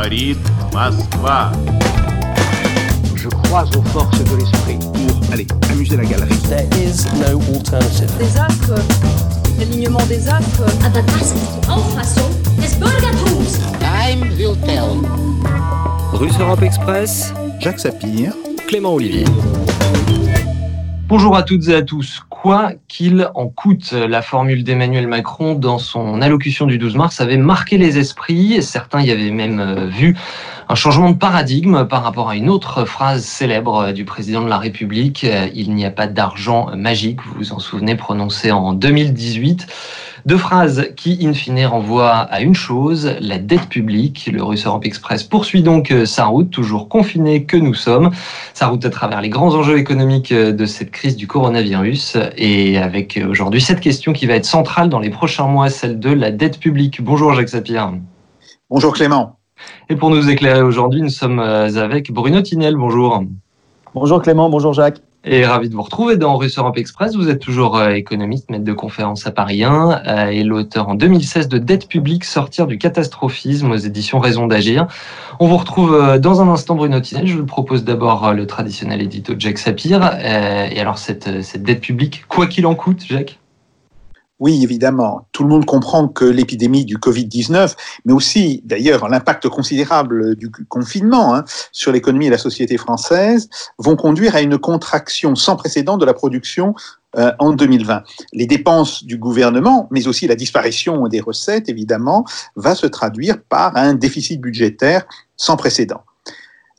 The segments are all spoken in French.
Говорит Моskva. Je crois aux forces de l'esprit pour aller amuser la galerie. There is no alternative. des actes, l'alignement des actes. Aber das ist die Auffassung des Bürgertums. Time will tell. Russe Europe Express, Jacques Sapir, Clément Olivier. Bonjour à toutes et à tous. Quoi qu'il en coûte, la formule d'Emmanuel Macron dans son allocution du 12 mars avait marqué les esprits. Certains y avaient même euh, vu un changement de paradigme par rapport à une autre phrase célèbre du président de la République. Euh, Il n'y a pas d'argent magique, vous vous en souvenez, prononcée en 2018. Deux phrases qui, in fine, renvoient à une chose, la dette publique. Le Russe Europe Express poursuit donc euh, sa route, toujours confiné que nous sommes. Sa route à travers les grands enjeux économiques euh, de cette crise du coronavirus. Et avec euh, aujourd'hui cette question qui va être centrale dans les prochains mois, celle de la dette publique. Bonjour Jacques Sapir. Bonjour Clément. Et pour nous éclairer aujourd'hui, nous sommes avec Bruno Tinel. Bonjour. Bonjour Clément, bonjour Jacques. Et ravi de vous retrouver dans Russe Europe Express. Vous êtes toujours euh, économiste, maître de conférence à Paris 1 euh, et l'auteur en 2016 de Dette publique, sortir du catastrophisme aux éditions Raison d'agir. On vous retrouve euh, dans un instant Bruno Tinel. Je vous propose d'abord euh, le traditionnel édito de Jacques Sapir. Et alors cette, cette dette publique, quoi qu'il en coûte, Jacques? Oui, évidemment, tout le monde comprend que l'épidémie du Covid-19, mais aussi d'ailleurs l'impact considérable du confinement hein, sur l'économie et la société française, vont conduire à une contraction sans précédent de la production euh, en 2020. Les dépenses du gouvernement, mais aussi la disparition des recettes, évidemment, va se traduire par un déficit budgétaire sans précédent.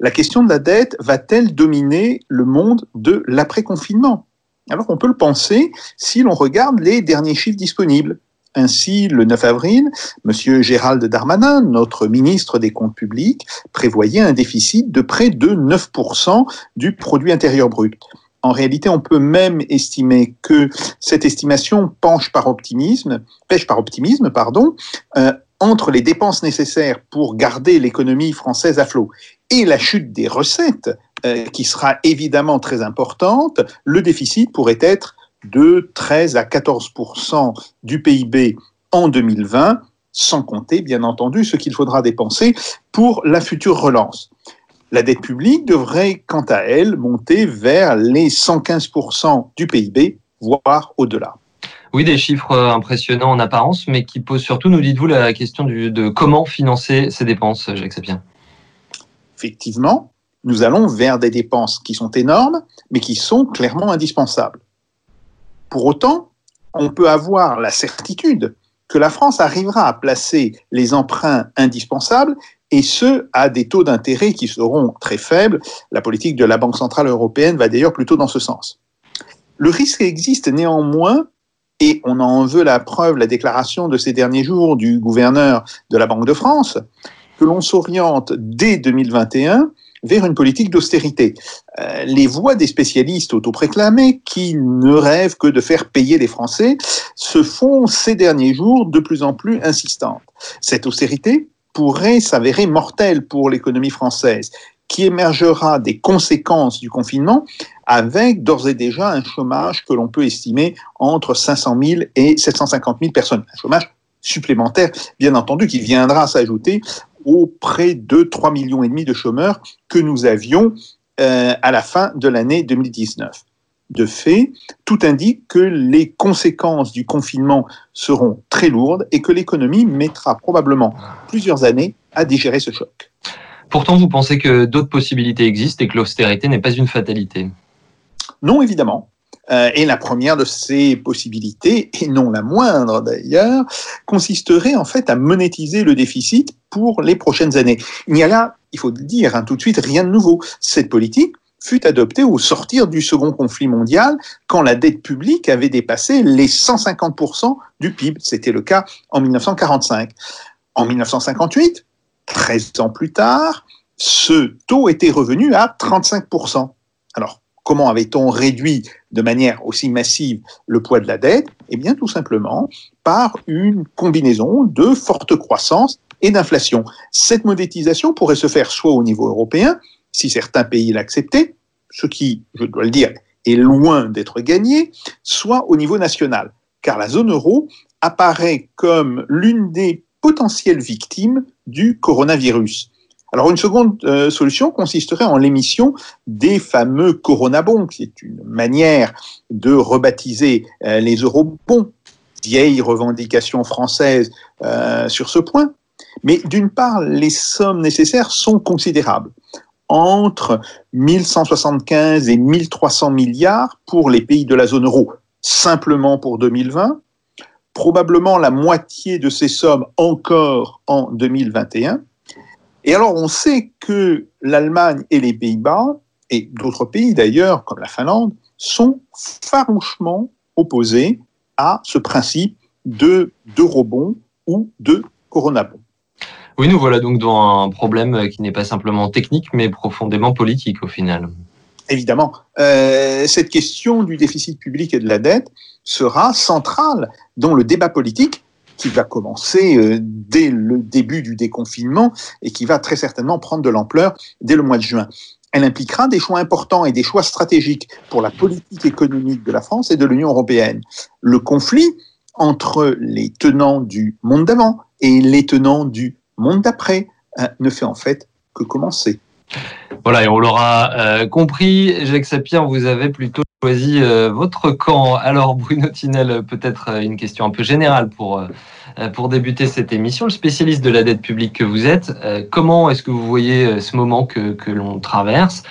La question de la dette va-t-elle dominer le monde de l'après-confinement? Alors on peut le penser si l'on regarde les derniers chiffres disponibles. Ainsi, le 9 avril, M. Gérald Darmanin, notre ministre des Comptes publics, prévoyait un déficit de près de 9% du produit intérieur brut. En réalité, on peut même estimer que cette estimation penche par optimisme, pêche par optimisme, euh, entre les dépenses nécessaires pour garder l'économie française à flot et la chute des recettes, euh, qui sera évidemment très importante, le déficit pourrait être de 13 à 14% du PIB en 2020, sans compter, bien entendu, ce qu'il faudra dépenser pour la future relance. La dette publique devrait, quant à elle, monter vers les 115% du PIB, voire au-delà. Oui, des chiffres euh, impressionnants en apparence, mais qui posent surtout, nous dites-vous, la question du, de comment financer ces dépenses, Jacques Sapien? Effectivement, nous allons vers des dépenses qui sont énormes, mais qui sont clairement indispensables. Pour autant, on peut avoir la certitude que la France arrivera à placer les emprunts indispensables et ce, à des taux d'intérêt qui seront très faibles. La politique de la Banque Centrale Européenne va d'ailleurs plutôt dans ce sens. Le risque existe néanmoins, et on en veut la preuve, la déclaration de ces derniers jours du gouverneur de la Banque de France, que l'on s'oriente dès 2021 vers une politique d'austérité. Euh, les voix des spécialistes autoproclamés qui ne rêvent que de faire payer les Français se font ces derniers jours de plus en plus insistantes. Cette austérité pourrait s'avérer mortelle pour l'économie française, qui émergera des conséquences du confinement avec d'ores et déjà un chômage que l'on peut estimer entre 500 000 et 750 000 personnes. Un chômage supplémentaire, bien entendu, qui viendra s'ajouter aux près de 3 millions et demi de chômeurs que nous avions euh, à la fin de l'année 2019. De fait, tout indique que les conséquences du confinement seront très lourdes et que l'économie mettra probablement plusieurs années à digérer ce choc. Pourtant, vous pensez que d'autres possibilités existent et que l'austérité n'est pas une fatalité? Non, évidemment. Euh, et la première de ces possibilités, et non la moindre d'ailleurs, consisterait en fait à monétiser le déficit pour les prochaines années. Il n'y a là, il faut le dire hein, tout de suite, rien de nouveau. Cette politique fut adoptée au sortir du second conflit mondial, quand la dette publique avait dépassé les 150% du PIB. C'était le cas en 1945. En 1958, 13 ans plus tard, ce taux était revenu à 35%. Alors, comment avait-on réduit de manière aussi massive le poids de la dette? Eh bien, tout simplement par une combinaison de forte croissance et d'inflation. Cette monétisation pourrait se faire soit au niveau européen, si certains pays l'acceptaient, ce qui, je dois le dire, est loin d'être gagné, soit au niveau national, car la zone euro apparaît comme l'une des potentielles victimes du coronavirus. Alors une seconde euh, solution consisterait en l'émission des fameux coronabons, qui est une manière de rebaptiser euh, les eurobons, vieille revendication française euh, sur ce point. Mais d'une part, les sommes nécessaires sont considérables. Entre 1175 et 1300 milliards pour les pays de la zone euro, simplement pour 2020, probablement la moitié de ces sommes encore en 2021. Et alors on sait que l'Allemagne et les Pays-Bas, et d'autres pays d'ailleurs, comme la Finlande, sont farouchement opposés à ce principe de d'eurobond ou de coronabond. Oui, nous voilà donc dans un problème qui n'est pas simplement technique, mais profondément politique au final. Évidemment, euh, cette question du déficit public et de la dette sera centrale dans le débat politique qui va commencer euh, dès le début du déconfinement et qui va très certainement prendre de l'ampleur dès le mois de juin. Elle impliquera des choix importants et des choix stratégiques pour la politique économique de la France et de l'Union européenne. Le conflit entre les tenants du monde d'avant et les tenants du monde d'après euh, ne fait en fait que commencer. Voilà, et on l'aura euh, compris, Jacques Sapir, vous avez plutôt choisi euh, votre camp. Alors, Bruno Tinel, peut-être euh, une question un peu générale pour, pour débuter cette émission. Le spécialiste de la dette publique que vous êtes, comment est-ce que vous voyez ce moment que, que l'on traverse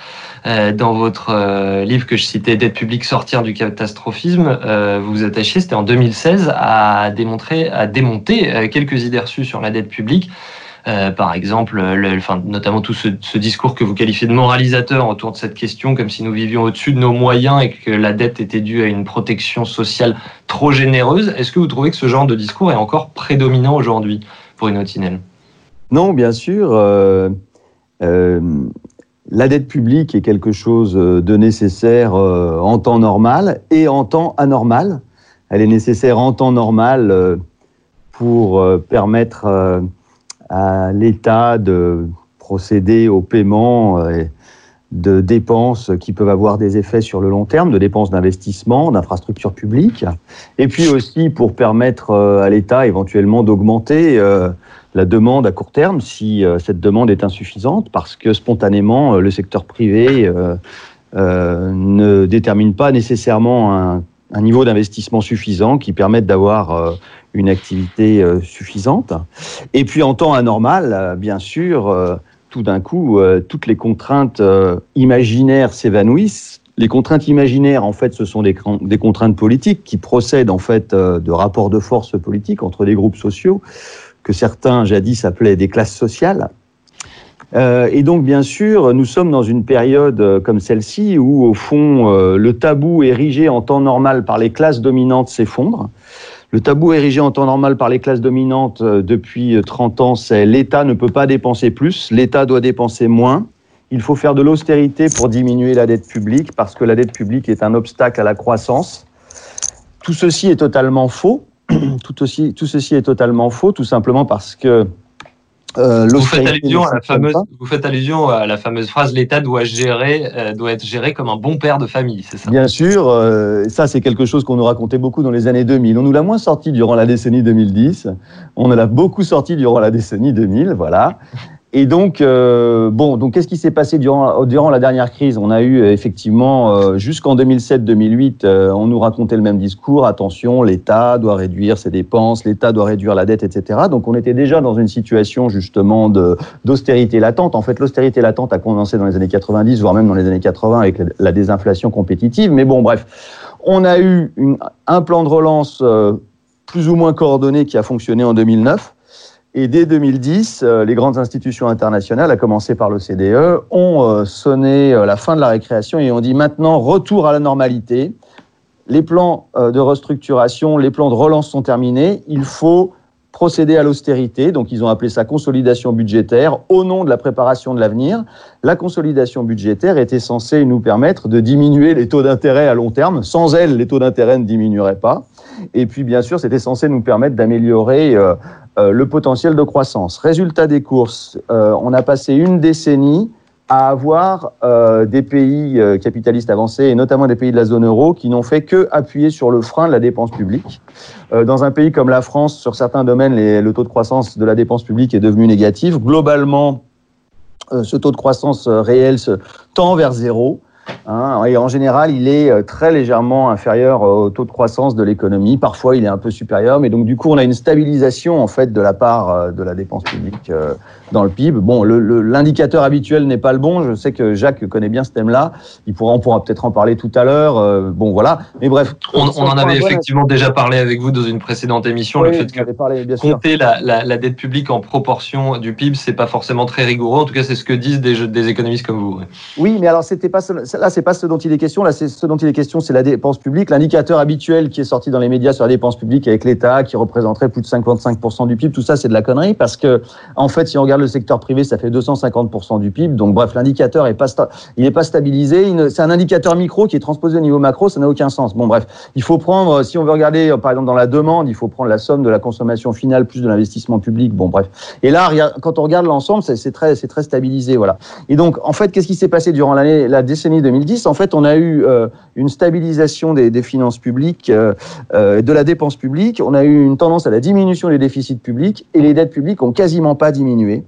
Dans votre livre que je citais, Dette publique, sortir du catastrophisme, vous vous attachiez, c'était en 2016, à démontrer, à démonter quelques idées reçues sur la dette publique. Euh, par exemple, le, enfin, notamment tout ce, discours que vous qualifiez de moralisateur autour de cette question, comme si nous vivions au-dessus de nos moyens et que la dette était due à une protection sociale trop généreuse. Est-ce que vous trouvez que ce genre de discours est encore prédominant aujourd'hui pour une Tinel Non, bien sûr. Euh, euh, la dette publique est quelque chose de nécessaire euh, en temps normal et en temps anormal. Elle est nécessaire en temps normal euh, pour euh, permettre à l'État de procéder au paiement euh, de dépenses qui peuvent avoir des effets sur le long terme, de dépenses d'investissement, d'infrastructures publiques, et puis aussi pour permettre euh, à l'État éventuellement d'augmenter euh, la demande à court terme si cette demande est insuffisante, parce que spontanément, le secteur privé ne détermine pas nécessairement un, un niveau d'investissement suffisant qui permette d'avoir une activité euh, suffisante. Et puis en temps anormal, euh, bien sûr, euh, tout d'un coup, toutes les contraintes imaginaires s'évanouissent. Les contraintes imaginaires, en fait, ce sont des, contraintes politiques qui procèdent en fait de rapports de force politiques entre des groupes sociaux que certains jadis appelaient des classes sociales. Et donc, bien sûr, nous sommes dans une période comme celle-ci où, au fond, le tabou érigé en temps normal par les classes dominantes s'effondre. Le tabou érigé en temps normal par les classes dominantes euh, depuis 30 ans, c'est l'État ne peut pas dépenser plus, l'État doit dépenser moins. Il faut faire de l'austérité pour diminuer la dette publique parce que la dette publique est un obstacle à la croissance. Tout ceci est totalement faux. Tout ceci est totalement faux, tout simplement parce que euh, vous, faites allusion à la fameuse, vous faites allusion à la fameuse phrase l'État doit gérer, euh, doit être géré comme un bon père de famille, c'est ça? Bien sûr, euh, ça c'est quelque chose qu'on nous racontait beaucoup dans les années 2000. On nous l'a moins sorti durant la décennie 2010, on en a beaucoup sorti durant la décennie 2000, voilà. Et donc, euh, bon, donc qu'est-ce qui s'est passé durant, durant la dernière crise? On a eu effectivement, euh, jusqu'en 2007-2008, euh, on nous racontait le même discours, attention, l'État doit réduire ses dépenses, l'État doit réduire la dette, etc. Donc on était déjà dans une situation justement d'austérité latente. En fait, l'austérité latente a commencé dans les années 90, voire même dans les années 80 avec la désinflation compétitive. Mais bon, bref, on a eu une, un plan de relance euh, plus ou moins coordonné qui a fonctionné en 2009 et dès 2010, euh, les grandes institutions internationales, à commencer par l'OCDE, ont euh, sonné euh, la fin de la récréation et ont dit maintenant retour à la normalité. Les plans de restructuration, les plans de relance sont terminés. Il faut procéder à l'austérité. Donc, ils ont appelé ça consolidation budgétaire au nom de la préparation de l'avenir. La consolidation budgétaire était censée nous permettre de diminuer les taux d'intérêt à long terme. Sans elle, les taux d'intérêt ne diminueraient pas. Et puis, bien sûr, c'était censé nous permettre d'améliorer euh, euh, le potentiel de croissance. Résultat des courses, euh, on a passé une décennie à avoir des pays capitalistes avancés, et notamment des pays de la zone euro, qui n'ont fait que appuyer sur le frein de la dépense publique. Dans un pays comme la France, sur certains domaines, le taux de croissance de la dépense publique est devenu négatif. Globalement, ce taux de croissance réel tend vers zéro. Hein, et en général, il est euh, très légèrement inférieur au taux de croissance de l'économie. Parfois, il est un peu supérieur, mais donc du coup, on a une stabilisation en fait de la part euh, de la dépense publique euh, dans le PIB. Bon, le- le- l'indicateur habituel n'est pas le bon. Je sais que Jacques connaît bien ce thème-là. Il pourra, on pourra peut-être en parler tout à l'heure. Euh, bon, voilà. Mais bref, On, on en avait effectivement déjà parlé avec vous dans une précédente émission, le fait que parlé, bien sûr. compter la, la- la dette publique en proportion du PIB, c'est pas forcément très rigoureux. En tout cas, c'est ce que disent des, des économistes comme vous. ouais. Oui, mais alors c'était pas ce- là, c'est pas ce dont il est question. Là, c'est ce dont il est question, c'est la dépense publique. L'indicateur habituel qui est sorti dans les médias sur la dépense publique avec l'État, qui représenterait plus de 55% du PIB, tout ça, c'est de la connerie parce que, en fait, si on regarde le secteur privé, ça fait 250% du PIB. Donc, bref, l'indicateur est pas, il pas stabilisé. C'est un indicateur micro qui est transposé au niveau macro, ça n'a aucun sens. Bon, bref, il faut prendre, si on veut regarder, euh, par exemple, dans la demande, il faut prendre la somme de la consommation finale plus de l'investissement public. Bon, bref. Et là, quand on regarde l'ensemble, c'est très, très stabilisé, voilà. Et donc, en fait, qu'est-ce qui s'est passé durant la décennie 2010 En fait, on a eu euh, une stabilisation des, finances publiques, euh, de la dépense publique. On a eu une tendance à la diminution des déficits publics et les dettes publiques ont quasiment pas diminué.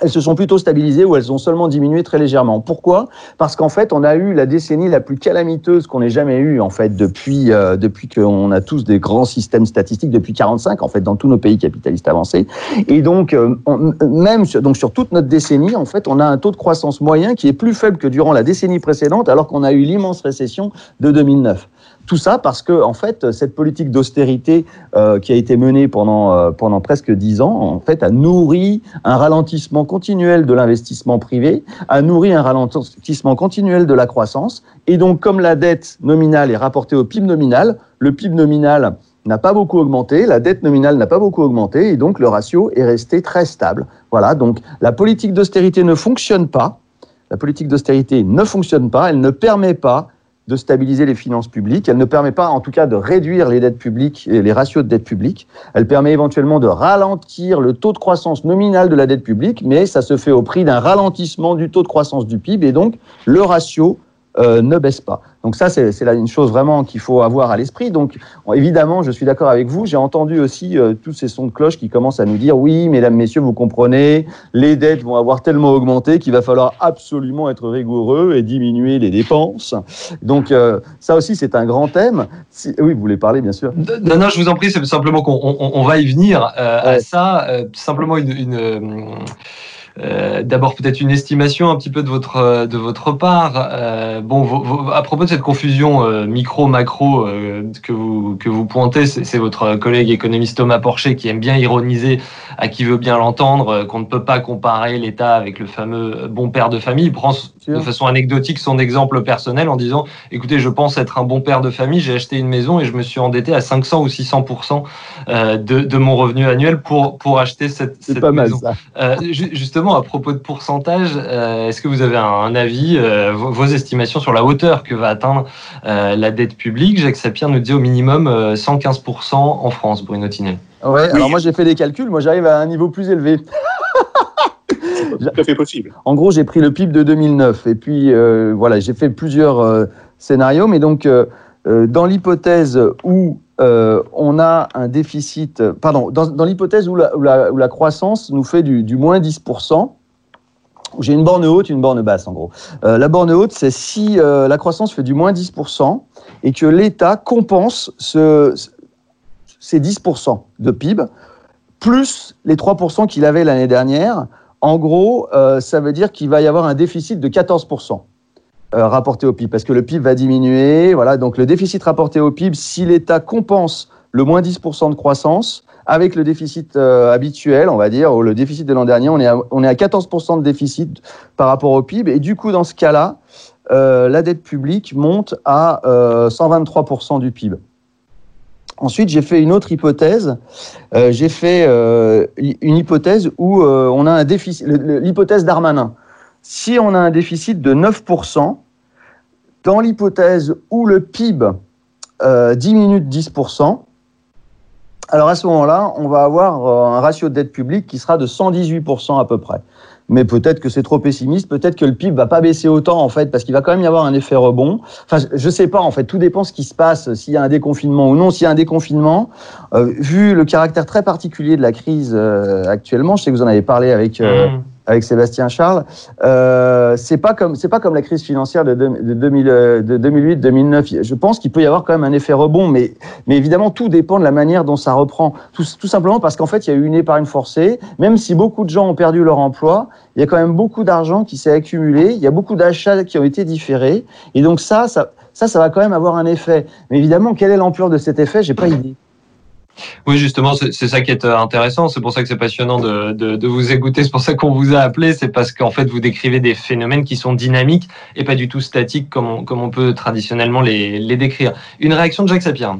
Elles se sont plutôt stabilisées ou elles ont seulement diminué très légèrement. Pourquoi? Parce qu'en fait, on a eu la décennie la plus calamiteuse qu'on ait jamais eue en fait depuis euh, depuis qu'on a tous des grands systèmes statistiques depuis 45 en fait dans tous nos pays capitalistes avancés. Et donc euh, même sur, donc sur toute notre décennie en fait, on a un taux de croissance moyen qui est plus faible que durant la décennie précédente, alors qu'on a eu l'immense récession de 2009. Tout ça parce que, en fait, cette politique d'austérité euh, qui a été menée pendant, euh, pendant presque dix ans, en fait, a nourri un ralentissement continuel de l'investissement privé, a nourri un ralentissement continuel de la croissance. Et donc, comme la dette nominale est rapportée au PIB nominal, le PIB nominal n'a pas beaucoup augmenté, la dette nominale n'a pas beaucoup augmenté, et donc le ratio est resté très stable. Voilà, donc la politique d'austérité ne fonctionne pas. La politique d'austérité ne fonctionne pas, elle ne permet pas de stabiliser les finances publiques. Elle ne permet pas, en tout cas, de réduire les dettes publiques et les ratios de dette publique. Elle permet éventuellement de ralentir le taux de croissance nominal de la dette publique, mais ça se fait au prix d'un ralentissement du taux de croissance du PIB et donc le ratio euh, ne baisse pas. Donc ça, c'est une chose vraiment qu'il faut avoir à l'esprit. Donc évidemment, je suis d'accord avec vous. J'ai entendu aussi euh, tous ces sons de cloche qui commencent à nous dire oui, mesdames, messieurs, vous comprenez, les dettes vont avoir tellement augmenté qu'il va falloir absolument être rigoureux et diminuer les dépenses. Donc euh, ça aussi, c'est un grand thème. Si- oui, vous voulez parler, bien sûr. Non, non, je vous en prie, c'est simplement qu'on on, on va y venir euh, à ça. simplement une, une, euh, d'abord peut-être une estimation un petit peu de votre euh, de votre part. Euh, bon, à propos de cette confusion micro-macro que vous que vous pointez, c'est votre collègue économiste Thomas Porcher qui aime bien ironiser à qui veut bien l'entendre qu'on ne peut pas comparer l'État avec le fameux bon père de famille. De façon anecdotique son exemple personnel en disant écoutez, je pense être un bon père de famille, j'ai acheté une maison et je me suis endetté à 500 ou 600 euh, de, de mon revenu annuel pour, pour acheter cette, cette pas mal maison. ça. Euh, ju- justement, à propos de pourcentage, euh, est-ce que vous avez un, un avis, euh, vos, vos estimations sur la hauteur que va atteindre euh, la dette publique? Jacques Sapir nous dit au minimum euh, 115% en France, Bruno Tinel. Ouais, alors moi j'ai fait des calculs, moi j'arrive à un niveau plus élevé. Tout à fait possible. En gros, j'ai pris le PIB de 2009 et puis euh, voilà, j'ai fait plusieurs euh, scénarios, mais donc euh, dans l'hypothèse où on a un déficit, pardon, dans, dans l'hypothèse où la, où, la, où la croissance nous fait du, du moins 10%, où j'ai une borne haute, une borne basse en gros. Euh, la borne haute, c'est si euh, la croissance fait du moins 10% et que l'État compense ce, ces 10% de PIB plus les 3% qu'il avait l'année dernière. En gros, euh, ça veut dire qu'il va y avoir un déficit de 14% euh, rapporté au PIB, parce que le PIB va diminuer. Voilà, donc le déficit rapporté au PIB, si l'État compense le moins 10% de croissance avec le déficit euh, habituel, on va dire, ou le déficit de l'an dernier, on est, à, on est à 14% de déficit par rapport au PIB. Et du coup, dans ce cas-là, la dette publique monte à euh, 123% du PIB. Ensuite, j'ai fait une autre hypothèse. Euh, j'ai fait euh, une hypothèse où euh, on a un déficit, l'hypothèse d'Armanin. Si on a un déficit de 9%, dans l'hypothèse où le PIB diminue de 10%, alors à ce moment-là, on va avoir un ratio de dette publique qui sera de 118% à peu près. Mais peut-être que c'est trop pessimiste, peut-être que le PIB va pas baisser autant en fait, parce qu'il va quand même y avoir un effet rebond. Enfin, je sais pas en fait, tout dépend ce qui se passe, s'il y a un déconfinement ou non. S'il y a un déconfinement, euh, vu le caractère très particulier de la crise euh, actuellement, je sais que vous en avez parlé avec euh, Mmh. Avec Sébastien Charles. Euh, c'est pas comme c'est pas comme la crise financière de, de, de 2008-2009. Je pense qu'il peut y avoir quand même un effet rebond, mais mais évidemment tout dépend de la manière dont ça reprend. Tout, tout simplement parce qu'en fait il y a eu une épargne forcée. Même si beaucoup de gens ont perdu leur emploi, il y a quand même beaucoup d'argent qui s'est accumulé. Il y a beaucoup d'achats qui ont été différés, et donc ça, ça ça, ça va quand même avoir un effet. Mais évidemment, quelle est l'ampleur de cet effet? J'ai pas idée. Oui, justement, c'est ça qui est euh, intéressant. C'est pour ça que c'est passionnant de, de, vous écouter. C'est pour ça qu'on vous a appelé. C'est parce qu'en fait, vous décrivez des phénomènes qui sont dynamiques et pas du tout statiques comme on, comme on peut traditionnellement les, les décrire. Une réaction de Jacques Sapir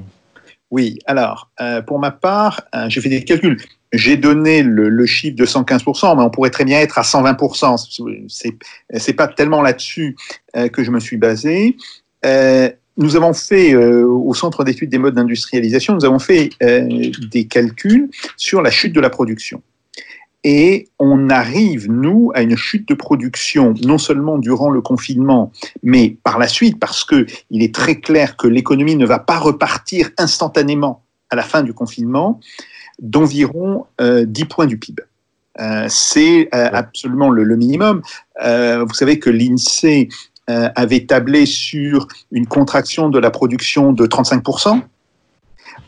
Oui, alors, euh, pour ma part, euh, j'ai fait des calculs. J'ai donné le, chiffre de 115%, mais on pourrait très bien être à 120%. C'est pas tellement là-dessus que je me suis basé. Nous avons fait, euh, au Centre d'études des modes d'industrialisation, nous avons fait euh, des calculs sur la chute de la production. Et on arrive, nous, à une chute de production, non seulement durant le confinement, mais par la suite, parce que il est très clair que l'économie ne va pas repartir instantanément à la fin du confinement, d'environ euh, 10 points du PIB. Euh, c'est euh, absolument le, le minimum. Euh, vous savez que l'INSEE euh, avait tablé sur une contraction de la production de 35%.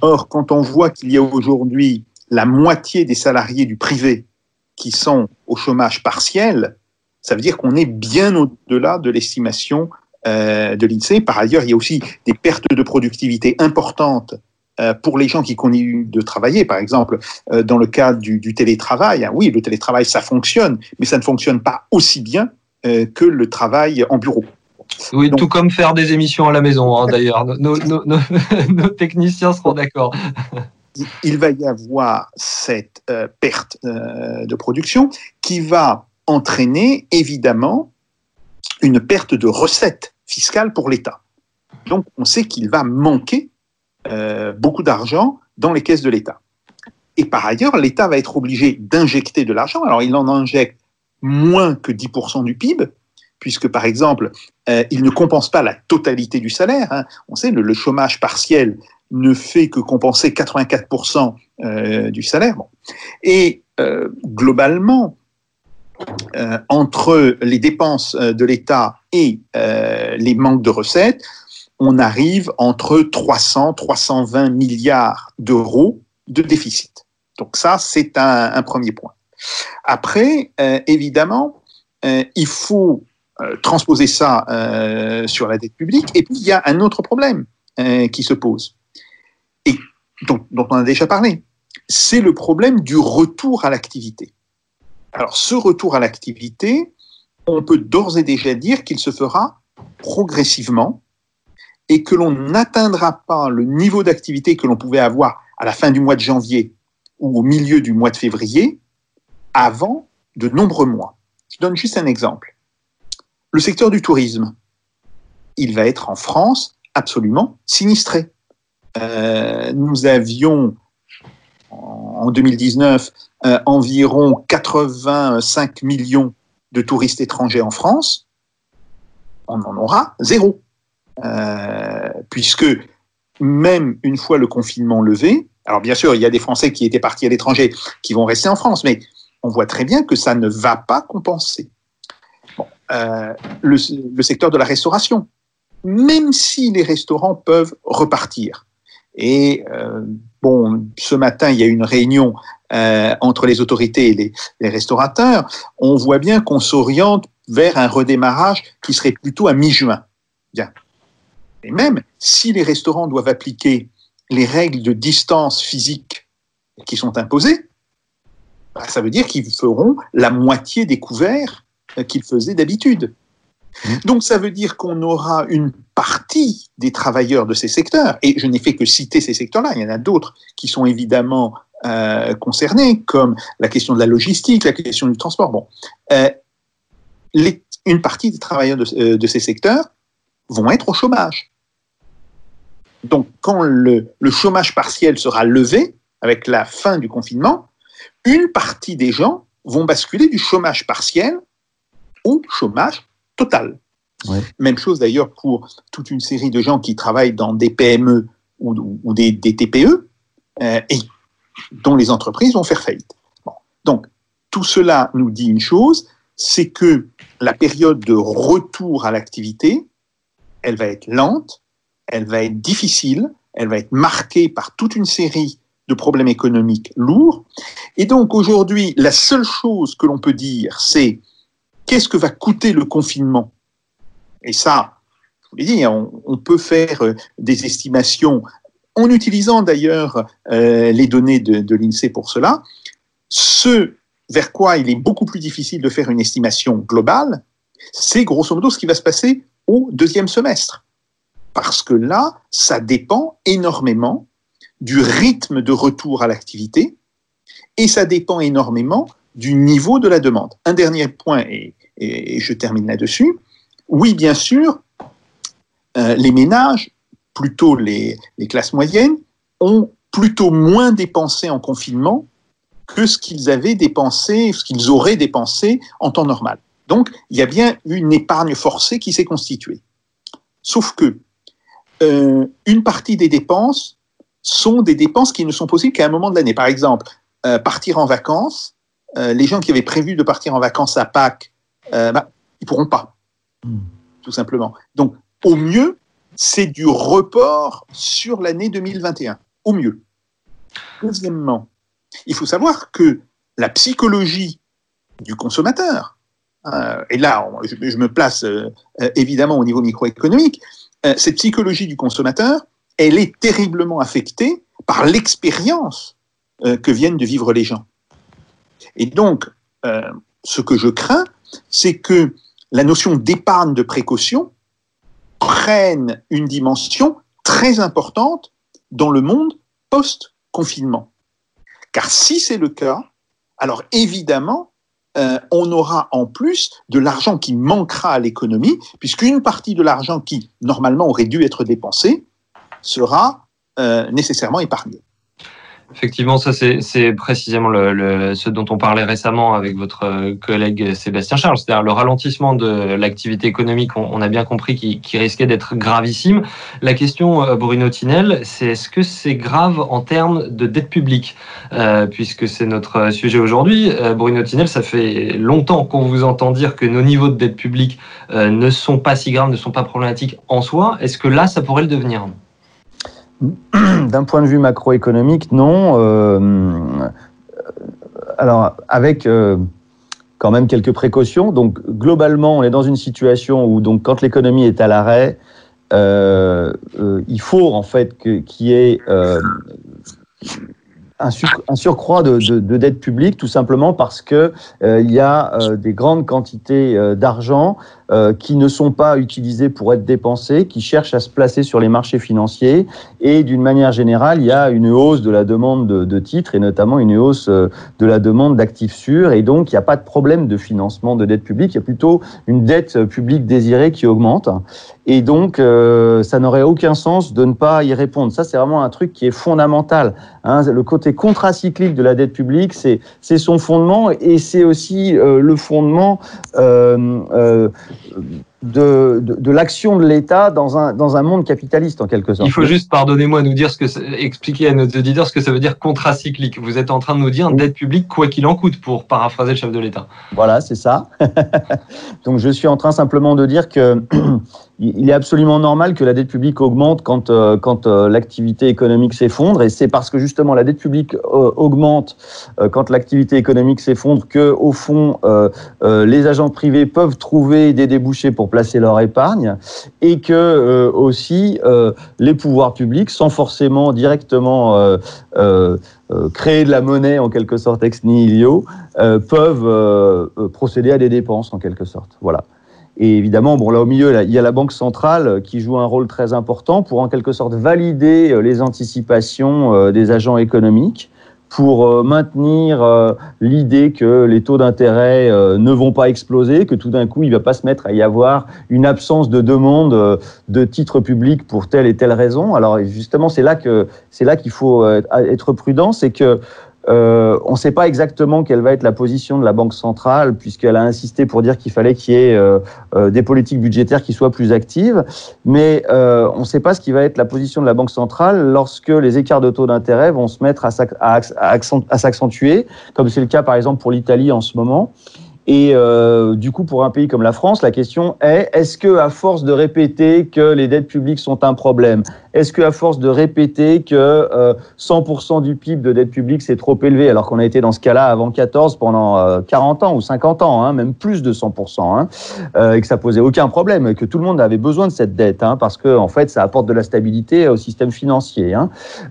Or, quand on voit qu'il y a aujourd'hui la moitié des salariés du privé qui sont au chômage partiel, ça veut dire qu'on est bien au-delà de l'estimation euh, de l'INSEE. Par ailleurs, il y a aussi des pertes de productivité importantes euh, pour les gens qui continuent de travailler, par exemple, euh, dans le cadre du, du télétravail. Hein, oui, le télétravail, ça fonctionne, mais ça ne fonctionne pas aussi bien que le travail en bureau. Oui, Donc, tout comme faire des émissions à la maison, hein, d'ailleurs. Nos, nos, nos, nos, techniciens seront d'accord. Il va y avoir cette euh, perte euh, de production qui va entraîner évidemment une perte de recettes fiscales pour l'État. Donc on sait qu'il va manquer euh, beaucoup d'argent dans les caisses de l'État. Et par ailleurs, l'État va être obligé d'injecter de l'argent. Alors il en injecte moins que 10% du PIB, puisque par exemple, euh, il ne compense pas la totalité du salaire. Hein. On sait, le, le, chômage partiel ne fait que compenser 84% euh, du salaire. Et euh, globalement, entre les dépenses de l'État et les manques de recettes, on arrive entre 300 320 milliards d'euros de déficit. Donc ça, c'est un, premier point. Après, euh, évidemment, euh, il faut euh, transposer ça sur la dette publique. Et puis, il y a un autre problème qui se pose, et dont, dont on a déjà parlé. C'est le problème du retour à l'activité. Alors, ce retour à l'activité, on peut d'ores et déjà dire qu'il se fera progressivement et que l'on n'atteindra pas le niveau d'activité que l'on pouvait avoir à la fin du mois de janvier ou au milieu du mois de février avant de nombreux mois. Je donne juste un exemple. Le secteur du tourisme, il va être en France absolument sinistré. Euh, nous avions en 2019 euh, environ 85 millions de touristes étrangers en France. On en aura zéro. Euh, puisque même une fois le confinement levé, alors bien sûr, il y a des Français qui étaient partis à l'étranger qui vont rester en France, mais on voit très bien que ça ne va pas compenser. Euh, le, le, secteur de la restauration, même si les restaurants peuvent repartir. Et euh, bon, ce matin, il y a eu une réunion euh, entre les autorités et les, les restaurateurs. On voit bien qu'on s'oriente vers un redémarrage qui serait plutôt à mi-juin. Bien. Et même si les restaurants doivent appliquer les règles de distance physique qui sont imposées, ça veut dire qu'ils feront la moitié des couverts qu'ils faisaient d'habitude. Donc ça veut dire qu'on aura une partie des travailleurs de ces secteurs, et je n'ai fait que citer ces secteurs-là, il y en a d'autres qui sont évidemment euh, concernés, comme la question de la logistique, la question du transport. Bon, euh, les, une partie des travailleurs de, euh, de, ces secteurs vont être au chômage. Donc quand le, le chômage partiel sera levé, avec la fin du confinement, une partie des gens vont basculer du chômage partiel au chômage total. Ouais. Même chose d'ailleurs pour toute une série de gens qui travaillent dans des PME ou, ou des, des, TPE euh, et dont les entreprises vont faire faillite. Bon. Donc, tout cela nous dit une chose, c'est que la période de retour à l'activité, elle va être lente, elle va être difficile, elle va être marquée par toute une série de problèmes économiques lourds. Et donc aujourd'hui, la seule chose que l'on peut dire, c'est qu'est-ce que va coûter le confinement? Et ça, je vous l'ai dit, on, on peut faire euh, des estimations en utilisant d'ailleurs euh, les données de l'INSEE pour cela. Ce vers quoi il est beaucoup plus difficile de faire une estimation globale, c'est grosso modo ce qui va se passer au deuxième semestre. Parce que là, ça dépend énormément du rythme de retour à l'activité et ça dépend énormément du niveau de la demande. Un dernier point, et, je termine là-dessus. Oui, bien sûr, euh, les ménages, plutôt les, les classes moyennes, ont plutôt moins dépensé en confinement que ce qu'ils avaient dépensé, ce qu'ils auraient dépensé en temps normal. Donc, il y a bien une épargne forcée qui s'est constituée. Sauf que euh, une partie des dépenses sont des dépenses qui ne sont possibles qu'à un moment de l'année. Par exemple, euh, partir en vacances, euh, les gens qui avaient prévu de partir en vacances à Pâques, euh, bah, ils pourront pas, Hmm. tout simplement. Donc, au mieux, c'est du report sur l'année 2021. Au mieux. Deuxièmement, il faut savoir que la psychologie du consommateur, et là, je, je me place évidemment au niveau microéconomique, cette psychologie du consommateur, elle est terriblement affectée par l'expérience euh, que viennent de vivre les gens. Et donc, euh, ce que je crains, c'est que la notion d'épargne de précaution prenne une dimension très importante dans le monde post-confinement. Car si c'est le cas, alors évidemment, euh, on aura en plus de l'argent qui manquera à l'économie, puisqu'une partie de l'argent qui normalement aurait dû être dépensé sera euh, nécessairement épargné. Effectivement, ça c'est précisément ce dont on parlait récemment avec votre euh, collègue Sébastien Charles, c'est-à-dire le ralentissement de l'activité économique, on, a bien compris qui, risquait d'être gravissime. La question, euh, Bruno Tinel, c'est est-ce que c'est grave en termes de dette publique Puisque c'est notre sujet aujourd'hui? Bruno Tinel, ça fait longtemps qu'on vous entend dire que nos niveaux de dette publique ne sont pas si graves, ne sont pas problématiques en soi. Est-ce que là, ça pourrait le devenir? D'un point de vue macroéconomique, non. Euh, alors, avec euh, quand même quelques précautions. Donc, globalement, on est dans une situation où, quand l'économie est à l'arrêt, euh, euh, il faut en fait qu'il y ait euh, un, sur- un surcroît de, de, de dette publique, tout simplement parce que euh, il y a euh, des grandes quantités euh, d'argent euh, qui ne sont pas utilisées pour être dépensées, qui cherchent à se placer sur les marchés financiers. Et d'une manière générale, il y a une hausse de la demande de, de titres et notamment une hausse euh, de la demande d'actifs sûrs. Et donc, il n'y a pas de problème de financement de dette publique. Il y a plutôt une dette publique désirée qui augmente. Et donc, euh, ça n'aurait aucun sens de ne pas y répondre. Ça, c'est vraiment un truc qui est fondamental. Hein. Le côté contracyclique de la dette publique, c'est son fondement et c'est aussi euh, le fondement euh, de, de, de l'action de l'État dans un, dans un monde capitaliste, en quelque sorte. Il faut juste, pardonnez-moi, nous dire ce que, expliquer à nos auditeurs ce que ça veut dire contracyclique. Vous êtes en train de nous dire dette publique quoi qu'il en coûte, pour paraphraser le chef de l'État. Voilà, c'est ça. Donc je suis en train simplement de dire que il est absolument normal que la dette publique augmente quand, euh, quand euh, l'activité économique s'effondre. Et c'est parce que justement la dette publique euh, augmente quand l'activité économique s'effondre que, au fond, les agents privés peuvent trouver des débouchés pour placer leur épargne et que euh, aussi euh, les pouvoirs publics, sans forcément directement euh, créer de la monnaie en quelque sorte ex nihilo, peuvent procéder à des dépenses en quelque sorte. Voilà. Et évidemment, bon, là au milieu, il y a la Banque centrale qui joue un rôle très important pour en quelque sorte valider les anticipations des agents économiques, pour euh, maintenir euh, l'idée que les taux d'intérêt euh, ne vont pas exploser, que tout d'un coup, il ne va pas se mettre à y avoir une absence de demande de titres publics pour telle et telle raison. Alors justement, c'est là que c'est là qu'il faut être prudent, c'est que Euh, on ne sait pas exactement quelle va être la position de la Banque centrale, puisqu'elle a insisté pour dire qu'il fallait qu'il y ait euh, euh, des politiques budgétaires qui soient plus actives. Mais on ne sait pas ce qui va être la position de la Banque centrale lorsque les écarts de taux d'intérêt vont se mettre à, s'ac- à acc- à accent- à s'accentuer, comme c'est le cas par exemple pour l'Italie en ce moment. Et du coup, pour un pays comme la France, la question est est-ce que, à force de répéter que les dettes publiques sont un problème, est-ce que, à force de répéter que euh, 100% du PIB de dette publique c'est trop élevé, alors qu'on a été dans ce cas-là avant 14 pendant euh, 40 ans ou 50 ans, hein, même plus de 100%, hein, euh, et que ça posait aucun problème, que tout le monde avait besoin de cette dette, hein, parce que en fait, ça apporte de la stabilité au système financier.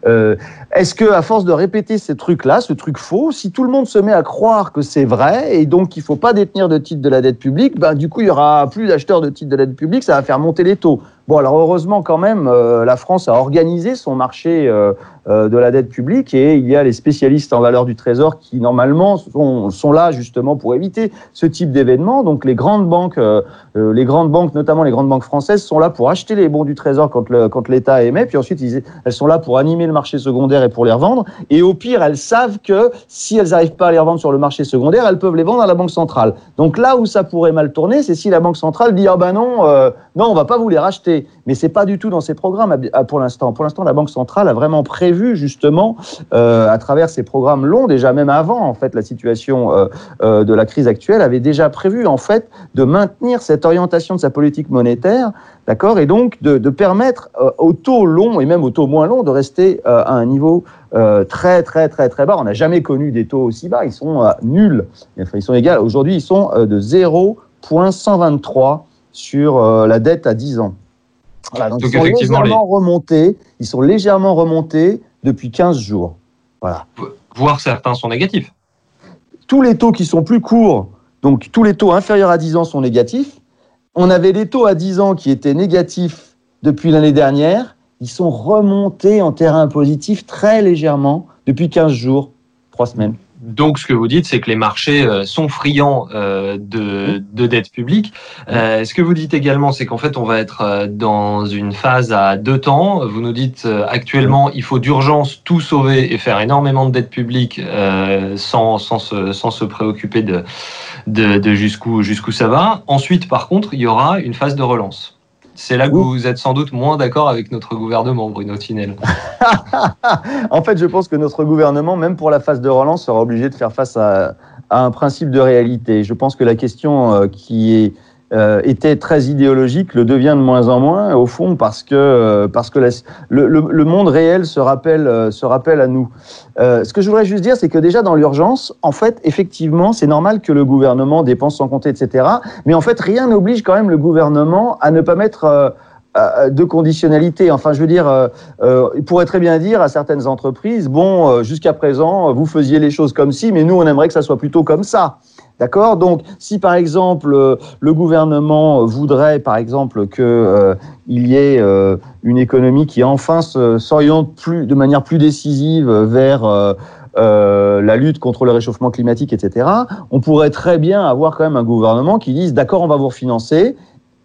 Euh, est-ce que, à force de répéter ces trucs-là, ce truc faux, si tout le monde se met à croire que c'est vrai et donc qu'il faut pas détenir de titres de la dette publique, ben, du coup, il y aura plus d'acheteurs de titres de la dette publique, ça va faire monter les taux. Bon, alors heureusement quand même, euh, la France a organisé son marché euh, de la dette publique et il y a les spécialistes en valeur du Trésor qui normalement sont, là justement pour éviter ce type d'événement. Donc les grandes banques, euh, euh, les grandes banques, notamment les grandes banques françaises, sont là pour acheter les bons du Trésor quand le- quand l'État émet, puis ensuite elles sont là pour animer le marché secondaire et pour les revendre. Et au pire, elles savent que si elles n'arrivent pas à les revendre sur le marché secondaire, elles peuvent les vendre à la banque centrale. Donc là où ça pourrait mal tourner, c'est si la banque centrale dit ah ben non, euh, non, on va pas vous les racheter. Mais c'est pas du tout dans ses programmes pour l'instant. Pour l'instant, la banque centrale a vraiment prévu justement euh, à travers ses programmes longs, déjà même avant en fait la situation euh, euh, de la crise actuelle, avait déjà prévu en fait de maintenir cette orientation de sa politique monétaire, d'accord, et donc de, permettre aux taux longs et même aux taux moins longs de rester à un niveau très très très très bas. On n'a jamais connu des taux aussi bas. Ils sont nuls. Ils sont égaux. Aujourd'hui, ils sont de 0,123 sur la dette à 10 ans. Voilà, donc Donc, ils sont légèrement remontés. Ils sont légèrement remontés depuis 15 jours. Voilà. Voire certains sont négatifs. Tous les taux qui sont plus courts, donc tous les taux inférieurs à 10 ans sont négatifs. On avait des taux à 10 ans qui étaient négatifs depuis l'année dernière. Ils sont remontés en terrain positif très légèrement depuis 15 jours, 3 semaines. Donc, ce que vous dites, c'est que les marchés euh, sont friands euh, de, de dette publique. Euh, ce que vous dites également, c'est qu'en fait, on va être dans une phase à deux temps. Vous nous dites actuellement, il faut d'urgence tout sauver et faire énormément de dette publique sans, sans, se, sans se préoccuper de, de, de jusqu'où jusqu'où ça va. Ensuite, par contre, il y aura une phase de relance. C'est là que vous êtes sans doute moins d'accord avec notre gouvernement, Bruno Tinel. en fait, je pense que notre gouvernement, même pour la phase de relance, sera obligé de faire face à, à un principe de réalité. Je pense que la question euh, qui est, euh, était très idéologique le devient de moins en moins, au fond, parce que, euh, parce que le, monde réel se rappelle, euh, se rappelle à nous. Ce que je voudrais juste dire, c'est que déjà dans l'urgence, en fait, effectivement, c'est normal que le gouvernement dépense sans compter, etc. Mais en fait, rien n'oblige quand même le gouvernement à ne pas mettre de conditionnalité. Enfin, je veux dire, il pourrait très bien dire à certaines entreprises, bon, jusqu'à présent, vous faisiez les choses comme ci, mais nous, on aimerait que ça soit plutôt comme ça. D'accord? Donc, si par exemple euh, le gouvernement voudrait, par exemple, que euh, y ait euh, une économie qui enfin s'oriente de manière plus décisive vers la lutte contre le réchauffement climatique, etc., on pourrait très bien avoir quand même un gouvernement qui dise d'accord, on va vous refinancer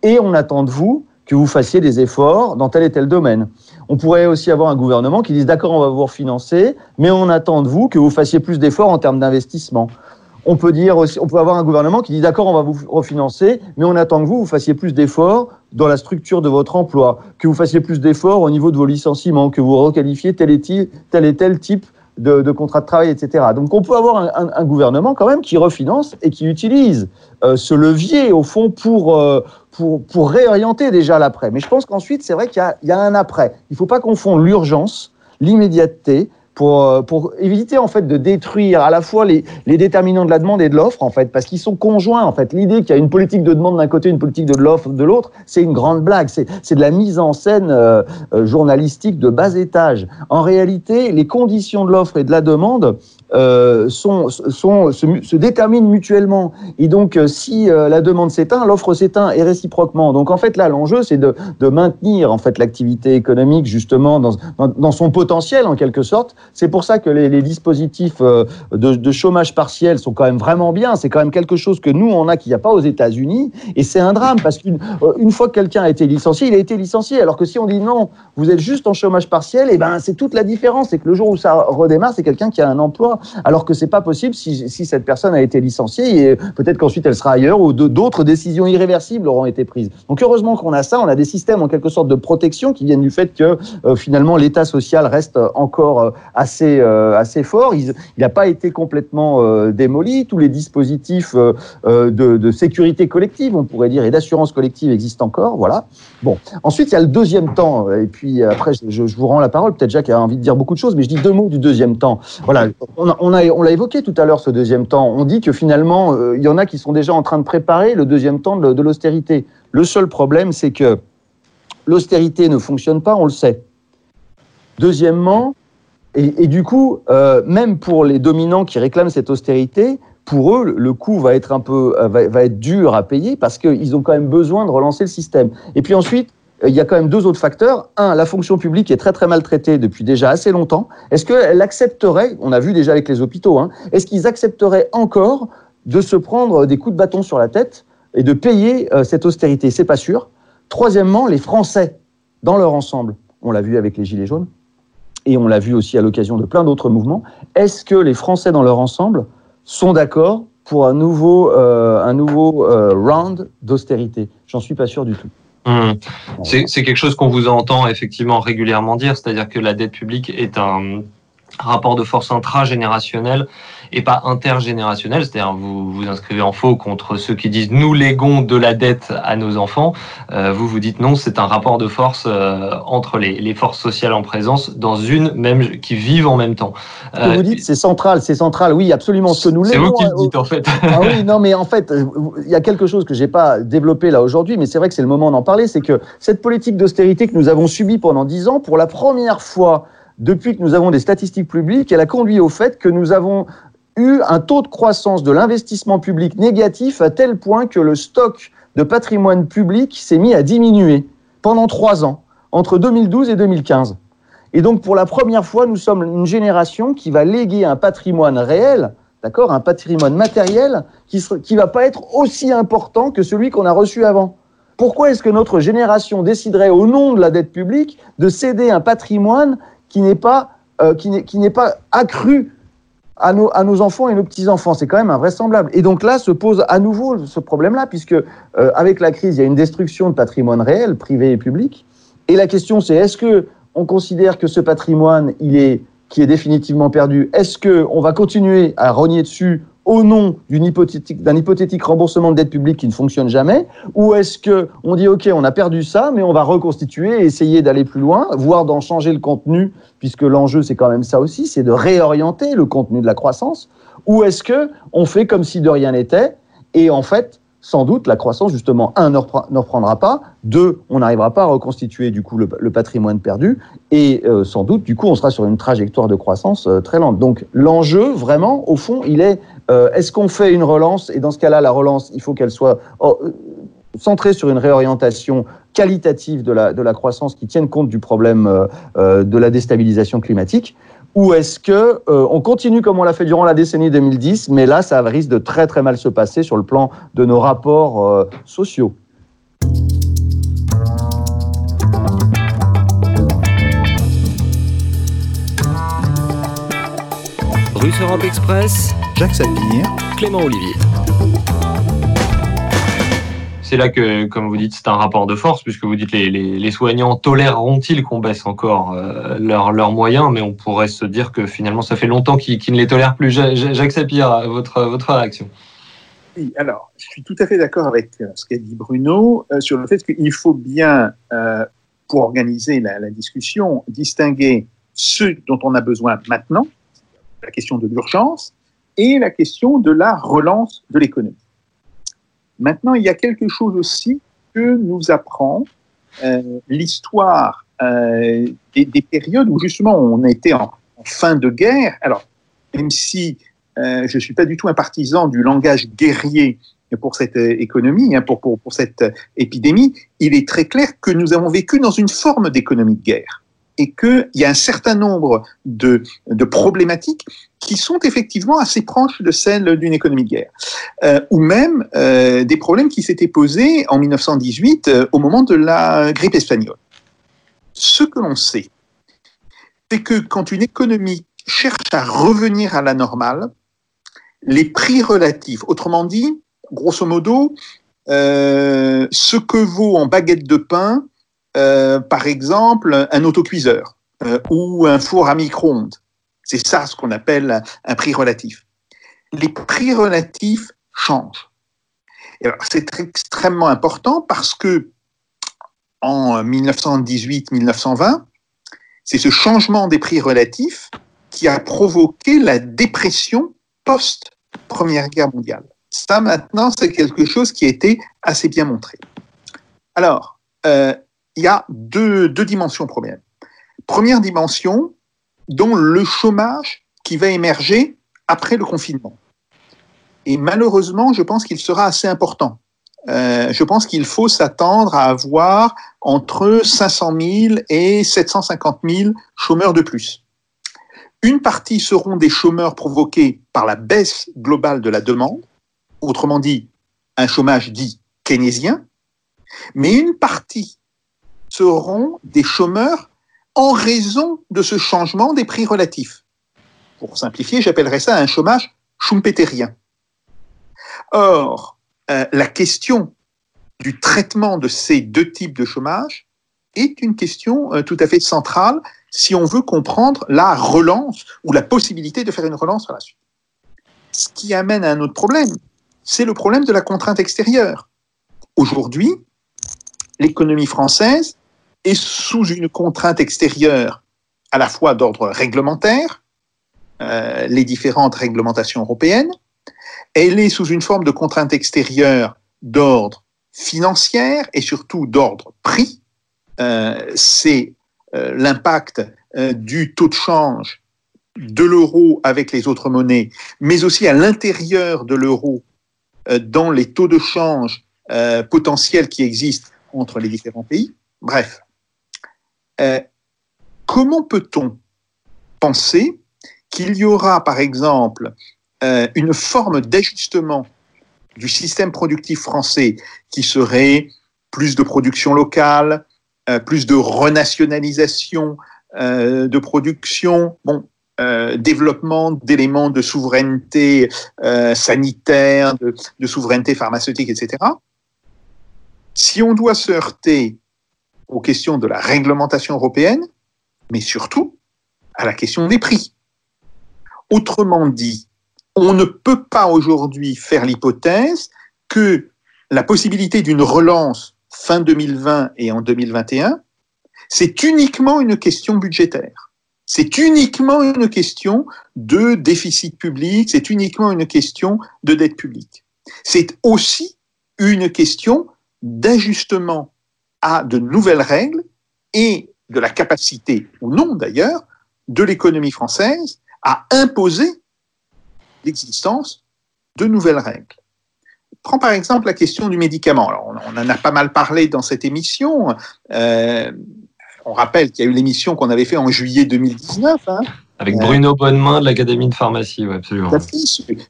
et on attend de vous que vous fassiez des efforts dans tel et tel domaine. On pourrait aussi avoir un gouvernement qui dise d'accord, on va vous refinancer, mais on attend de vous que vous fassiez plus d'efforts en termes d'investissement. On peut dire aussi, on peut avoir un gouvernement qui dit d'accord, on va vous refinancer, mais on attend que vous, vous fassiez plus d'efforts dans la structure de votre emploi, que vous fassiez plus d'efforts au niveau de vos licenciements, que vous requalifiez tel et tel, type de, contrat de travail, etc. Donc on peut avoir un, gouvernement quand même qui refinance et qui utilise euh, ce levier au fond pour, euh, pour, pour réorienter déjà l'après. Mais je pense qu'ensuite, c'est vrai qu'il y, y, a un après. Il ne faut pas confondre l'urgence, l'immédiateté, pour, euh, pour éviter en fait de détruire à la fois les, déterminants de la demande et de l'offre en fait parce qu'ils sont conjoints en fait. L'idée qu'il y a une politique de demande d'un côté une politique de l'offre de l'autre c'est une grande blague. C'est de la mise en scène euh, journalistique de bas étage. En réalité les conditions de l'offre et de la demande euh, sont, sont, se, déterminent mutuellement. Et donc, euh, si euh, la demande s'éteint, l'offre s'éteint et réciproquement. Donc, en fait, là, l'enjeu, c'est de, maintenir en fait l'activité économique justement dans, son potentiel, en quelque sorte. C'est pour ça que les, dispositifs de, chômage partiel sont quand même vraiment bien. C'est quand même quelque chose que nous, on a qu'il n'y a pas aux États-Unis. Et c'est un drame parce qu'une une fois que quelqu'un a été licencié, il a été licencié. Alors que si on dit non, vous êtes juste en chômage partiel, et ben c'est toute la différence. C'est que le jour où ça redémarre, c'est quelqu'un qui a un emploi alors que c'est pas possible si, cette personne a été licenciée et peut-être qu'ensuite elle sera ailleurs ou d'autres décisions irréversibles auront été prises. Donc heureusement qu'on a ça, on a des systèmes en quelque sorte de protection qui viennent du fait que euh, finalement l'État social reste encore euh, assez, euh, assez fort. Il n'a pas été complètement démoli. Tous les dispositifs de, de sécurité collective, on pourrait dire, et d'assurance collective existent encore. Voilà. Bon. Ensuite, il y a le deuxième temps. Et puis après, je, vous rends la parole. Peut-être Jacques a envie de dire beaucoup de choses, mais je dis deux mots du deuxième temps. Voilà. On a, on l'a évoqué tout à l'heure, ce deuxième temps. On dit que finalement, euh, il y en a qui sont déjà en train de préparer le deuxième temps de, l'austérité. Le seul problème, c'est que l'austérité ne fonctionne pas, on le sait. Deuxièmement, et, du coup, euh, même pour les dominants qui réclament cette austérité, pour eux, le- coût euh, va être dur à payer parce qu'ils ont quand même besoin de relancer le système. Et puis ensuite, euh, il y a quand même deux autres facteurs. Un, la fonction publique est très très maltraitée depuis déjà assez longtemps. Est-ce qu'elle accepterait, on a vu déjà avec les hôpitaux, hein, est-ce qu'ils accepteraient encore de se prendre des coups de bâton sur la tête et de payer euh, cette austérité? C'est pas sûr. Troisièmement, les Français, dans leur ensemble, on l'a vu avec les Gilets jaunes, et on l'a vu aussi à l'occasion de plein d'autres mouvements, est-ce que les Français, dans leur ensemble, sont d'accord pour un nouveau, euh, un nouveau euh, round d'austérité J'en suis pas sûr du tout. C'est c'est quelque chose qu'on vous entend effectivement régulièrement dire, c'est-à-dire que la dette publique est un rapport de force intragénérationnel et pas intergénérationnel, c'est-à-dire vous vous inscrivez en faux contre ceux qui disent nous léguons de la dette à nos enfants, Euh, vous vous dites non, c'est un rapport de force euh, entre les, les forces sociales en présence dans une même qui vivent en même temps. Ce que vous dites, c'est central, c'est central, oui, absolument. Ce que nous Euh, c'est vous qui le dites en fait. Ah oui, non, mais en fait, euh, il y a quelque chose que j'ai pas développé là aujourd'hui, mais c'est vrai que c'est le moment d'en parler, c'est que cette politique d'austérité que nous avons subie pendant dix ans, pour la première fois depuis que nous avons des statistiques publiques, elle a conduit au fait que nous avons eu un taux de croissance de l'investissement public négatif à tel point que le stock de patrimoine public s'est mis à diminuer pendant trois ans, entre 2012 et 2015. Et donc, pour la première fois, nous sommes une génération qui va léguer un patrimoine réel, d'accord, un patrimoine matériel qui ne va pas être aussi important que celui qu'on a reçu avant. Pourquoi est-ce que notre génération déciderait, au nom de la dette publique, de céder un patrimoine qui n'est pas, euh, qui n'est- pas accru à nos, à nos enfants et nos petits-enfants. C'est quand même invraisemblable. Et donc là se pose à nouveau ce problème-là, puisque euh, avec la crise, il y a une destruction de patrimoine réel, privé et public. Et la question, c'est est-ce que on considère que ce patrimoine, il est, qui est définitivement perdu, est-ce que on va continuer à rogner dessus au nom d'un hypothétique remboursement de dette publique qui ne fonctionne jamais, ou est-ce que on dit ok, on a perdu ça, mais on va reconstituer et essayer d'aller plus loin, voire d'en changer le contenu, puisque l'enjeu c'est quand même ça aussi, c'est de réorienter le contenu de la croissance, ou est-ce que on fait comme si de rien n'était et en fait sans doute, la croissance, justement, un, ne repre- ne reprendra pas, deux, on n'arrivera pas à reconstituer, du coup, le, patrimoine perdu, et euh, sans doute, du coup, on sera sur une trajectoire de croissance euh, très lente. Donc, l'enjeu, vraiment, au fond, il est, euh, est-ce qu'on fait une relance, et dans ce cas-là, la relance, il faut qu'elle soit oh, centrée sur une réorientation qualitative de la, de la croissance qui tienne compte du problème de la déstabilisation climatique, ou est-ce que euh, on continue comme on l'a fait durant la décennie 2010, mais là, ça risque de très très mal se passer sur le plan de nos rapports euh, sociaux. Russe Europe Express, Jacques Sapir, Clément Olivier. C'est là que, comme vous dites, c'est un rapport de force, puisque vous dites les, les, soignants toléreront-ils qu'on baisse encore euh, leurs leurs moyens, mais on pourrait se dire que finalement, ça fait longtemps qu'ils ne les tolèrent plus. Ja- Ja- Jacques Sapir, votre, votre réaction Oui, alors, je suis tout à fait d'accord avec euh, ce qu'a dit Bruno euh, sur le fait qu'il faut bien, pour organiser la, la discussion, distinguer ce dont on a besoin maintenant, la question de l'urgence, et la question de la relance de l'économie. Maintenant, il y a quelque chose aussi que nous apprend euh, l'histoire euh, des, des périodes où justement on était en, en fin de guerre. Alors, même si euh, je ne suis pas du tout un partisan du langage guerrier pour cette euh, économie, hein, pour, pour, pour cette euh, épidémie, il est très clair que nous avons vécu dans une forme d'économie de guerre et qu'il y a un certain nombre de, problématiques qui sont effectivement assez proches de celles d'une économie de guerre, euh, ou même euh, des problèmes qui s'étaient posés en 1918 euh, au moment de la grippe espagnole. Ce que l'on sait, c'est que quand une économie cherche à revenir à la normale les prix relatifs. Autrement dit, grosso modo, ce que vaut en baguette de pain, euh, par exemple, un autocuiseur euh, ou un four à micro-ondes. C'est ça ce qu'on appelle un prix relatif. Les prix relatifs changent. C'est extrêmement important parce que en 1918-1920, c'est ce changement des prix relatifs qui a provoqué la dépression post-Première Guerre mondiale. Ça, maintenant, c'est quelque chose qui a été assez bien montré. Alors, euh, il y a deux, deux dimensions problème. Première dimension, dont le chômage qui va émerger après le confinement. Et malheureusement, je pense qu'il sera assez important. Euh, je pense qu'il faut s'attendre à avoir entre 500 000 et 750 000 chômeurs de plus. Une partie seront des chômeurs provoqués par la baisse globale de la demande, autrement dit, un chômage dit keynésien, mais une partie seront des chômeurs en raison de ce changement des prix relatifs. Pour simplifier, j'appellerais ça un chômage schumpeterien. Or, euh, la question du traitement de ces deux types de chômage est une question euh, tout à fait centrale si on veut comprendre la relance ou la possibilité de faire une relance par la suite. Ce qui amène à un autre problème, c'est le problème de la contrainte extérieure. Aujourd'hui, l'économie française est sous une contrainte extérieure à la fois d'ordre réglementaire, euh, les différentes réglementations européennes, elle est sous une forme de contrainte extérieure d'ordre financière et surtout d'ordre prix. Euh, c'est euh, l'impact du taux de change de l'euro avec les autres monnaies, mais aussi à l'intérieur de l'euro dans les taux de change potentiels qui existent entre les différents pays. Bref, comment peut-on penser qu'il y aura, par exemple, une forme d'ajustement du système productif français qui serait plus de production locale, euh, plus de renationalisation euh, de production, bon, euh, développement d'éléments de souveraineté sanitaire, de, de, souveraineté pharmaceutique, etc. Si on doit se heurter aux questions de la réglementation européenne, mais surtout à la question des prix. Autrement dit, on ne peut pas aujourd'hui faire l'hypothèse que la possibilité d'une relance fin 2020 et en 2021, c'est uniquement une question budgétaire. C'est uniquement une question de déficit public, c'est uniquement une question de dette publique. C'est aussi une question d'ajustement à de nouvelles règles et de la capacité, ou non d'ailleurs, de l'économie française à imposer l'existence de nouvelles règles. Prends par exemple la question du médicament. Alors, on, en a pas mal parlé dans cette émission. Euh, on rappelle qu'il y a eu l'émission qu'on avait fait en juillet 2019. Hein. Avec Bruno Bonnemain de l'Académie de pharmacie, absolument.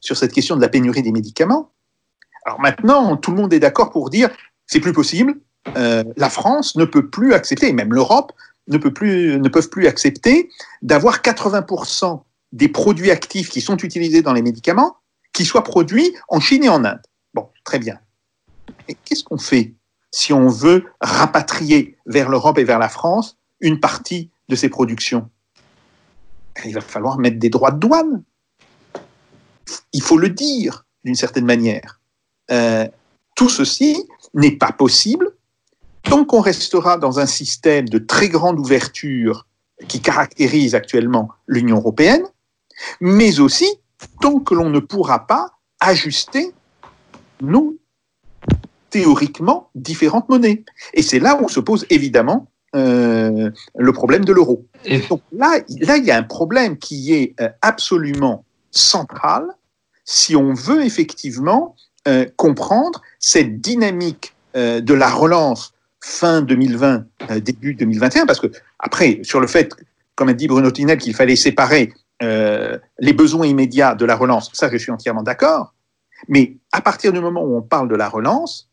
Sur, cette question de la pénurie des médicaments. Alors maintenant, tout le monde est d'accord pour dire c'est plus possible. Euh, la France ne peut plus accepter, et même l'Europe ne, peut plus, ne peuvent plus accepter d'avoir 80% des produits actifs qui sont utilisés dans les médicaments qui soient produits en Chine et en Inde. Bon, très bien. Et qu'est-ce qu'on fait si on veut rapatrier vers l'Europe et vers la France une partie de ces productions? Il va falloir mettre des droits de douane. Il faut le dire d'une certaine manière. Euh, tout ceci n'est pas possible tant qu'on restera dans un système de très grande ouverture qui caractérise actuellement l'Union européenne, mais aussi tant que l'on ne pourra pas ajuster nos théoriquement différentes monnaies. Et c'est là où se pose évidemment euh, le problème de l'euro. Donc là, là, il y a un problème qui est euh, absolument central si on veut effectivement euh, comprendre cette dynamique euh, de la relance fin 2020, euh, début 2021, parce que après, sur le fait, comme a dit Bruno Tinel, qu'il fallait séparer euh, les besoins immédiats de la relance, ça je suis entièrement d'accord, mais à partir du moment où on parle de la relance,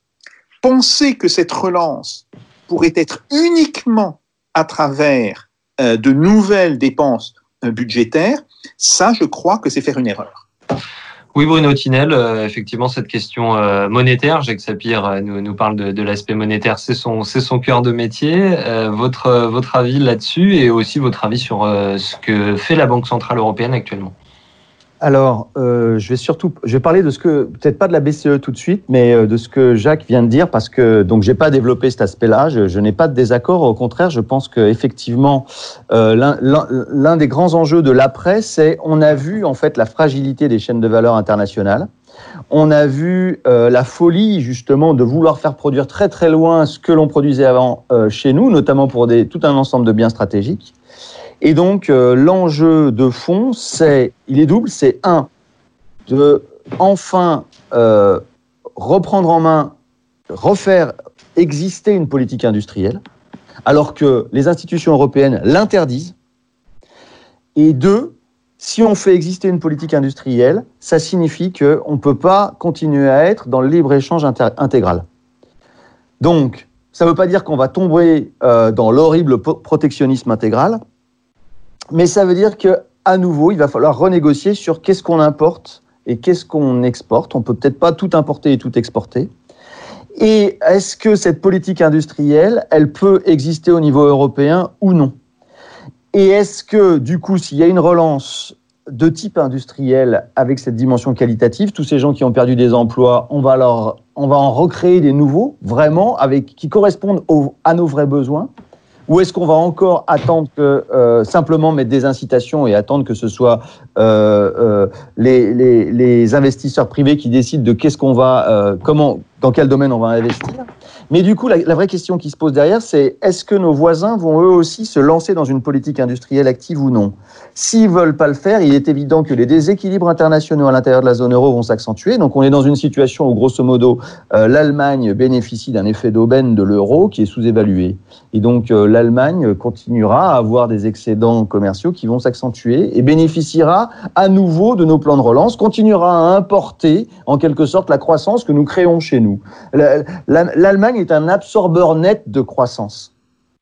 penser que cette relance pourrait être uniquement à travers euh, de nouvelles dépenses budgétaire, ça, je crois que c'est faire une erreur. Oui, Bruno Tinel, euh, effectivement, cette question euh, monétaire, Jacques Sapir euh, nous, nous parle de, de l'aspect monétaire, c'est son, c'est son cœur de métier. votre, votre avis là-dessus et aussi votre avis sur ce que fait la Banque Centrale Européenne actuellement alors, euh, je vais surtout, je vais parler de ce que, peut-être pas de la BCE tout de suite, mais euh, de ce que Jacques vient de dire, parce que donc j'ai pas développé cet aspect-là. Je, n'ai pas de désaccord. Au contraire, je pense que effectivement, euh, l'un des grands enjeux de l'après, c'est on a vu en fait la fragilité des chaînes de valeur internationales. On a vu la folie justement de vouloir faire produire très très loin ce que l'on produisait avant chez nous, notamment pour tout un ensemble de biens stratégiques. Et donc, euh, l'enjeu de fond, c'est, il est double, c'est un, de enfin euh, reprendre en main, refaire exister une politique industrielle, alors que les institutions européennes l'interdisent. Et deux, si on fait exister une politique industrielle, ça signifie qu'on ne peut pas continuer à être dans le libre-échange intégral. Donc, ça ne veut pas dire qu'on va tomber euh, dans l'horrible protectionnisme intégral, mais ça veut dire que à nouveau, il va falloir renégocier sur qu'est-ce qu'on importe et qu'est-ce qu'on exporte. On peut peut-être pas tout importer et tout exporter. Et est-ce que cette politique industrielle, elle peut exister au niveau européen ou non? Et est-ce que, du coup, s'il y a une relance de type industriel avec cette dimension qualitative, tous ces gens qui ont perdu des emplois, on va, on va en recréer des nouveaux, vraiment, avec, qui correspondent à nos vrais besoins? Ou est-ce qu'on va encore attendre que euh, simplement mettre des incitations et attendre que ce soit euh, euh, les, les, les, investisseurs privés qui décident de qu'est-ce qu'on va, comment, dans quel domaine on va investir? Mais du coup, la, vraie question qui se pose derrière, c'est est-ce que nos voisins vont eux aussi se lancer dans une politique industrielle active ou non? S'ils veulent pas le faire, il est évident que les déséquilibres internationaux à l'intérieur de la zone euro vont s'accentuer. Donc, on est dans une situation où, grosso modo, euh, l'Allemagne bénéficie d'un effet d'aubaine de l'euro qui est sous-évalué. Et donc, euh, l'Allemagne continuera à avoir des excédents commerciaux qui vont s'accentuer et bénéficiera à nouveau de nos plans de relance, continuera à importer en quelque sorte la croissance que nous créons chez nous. L'Allemagne est un absorbeur net de croissance.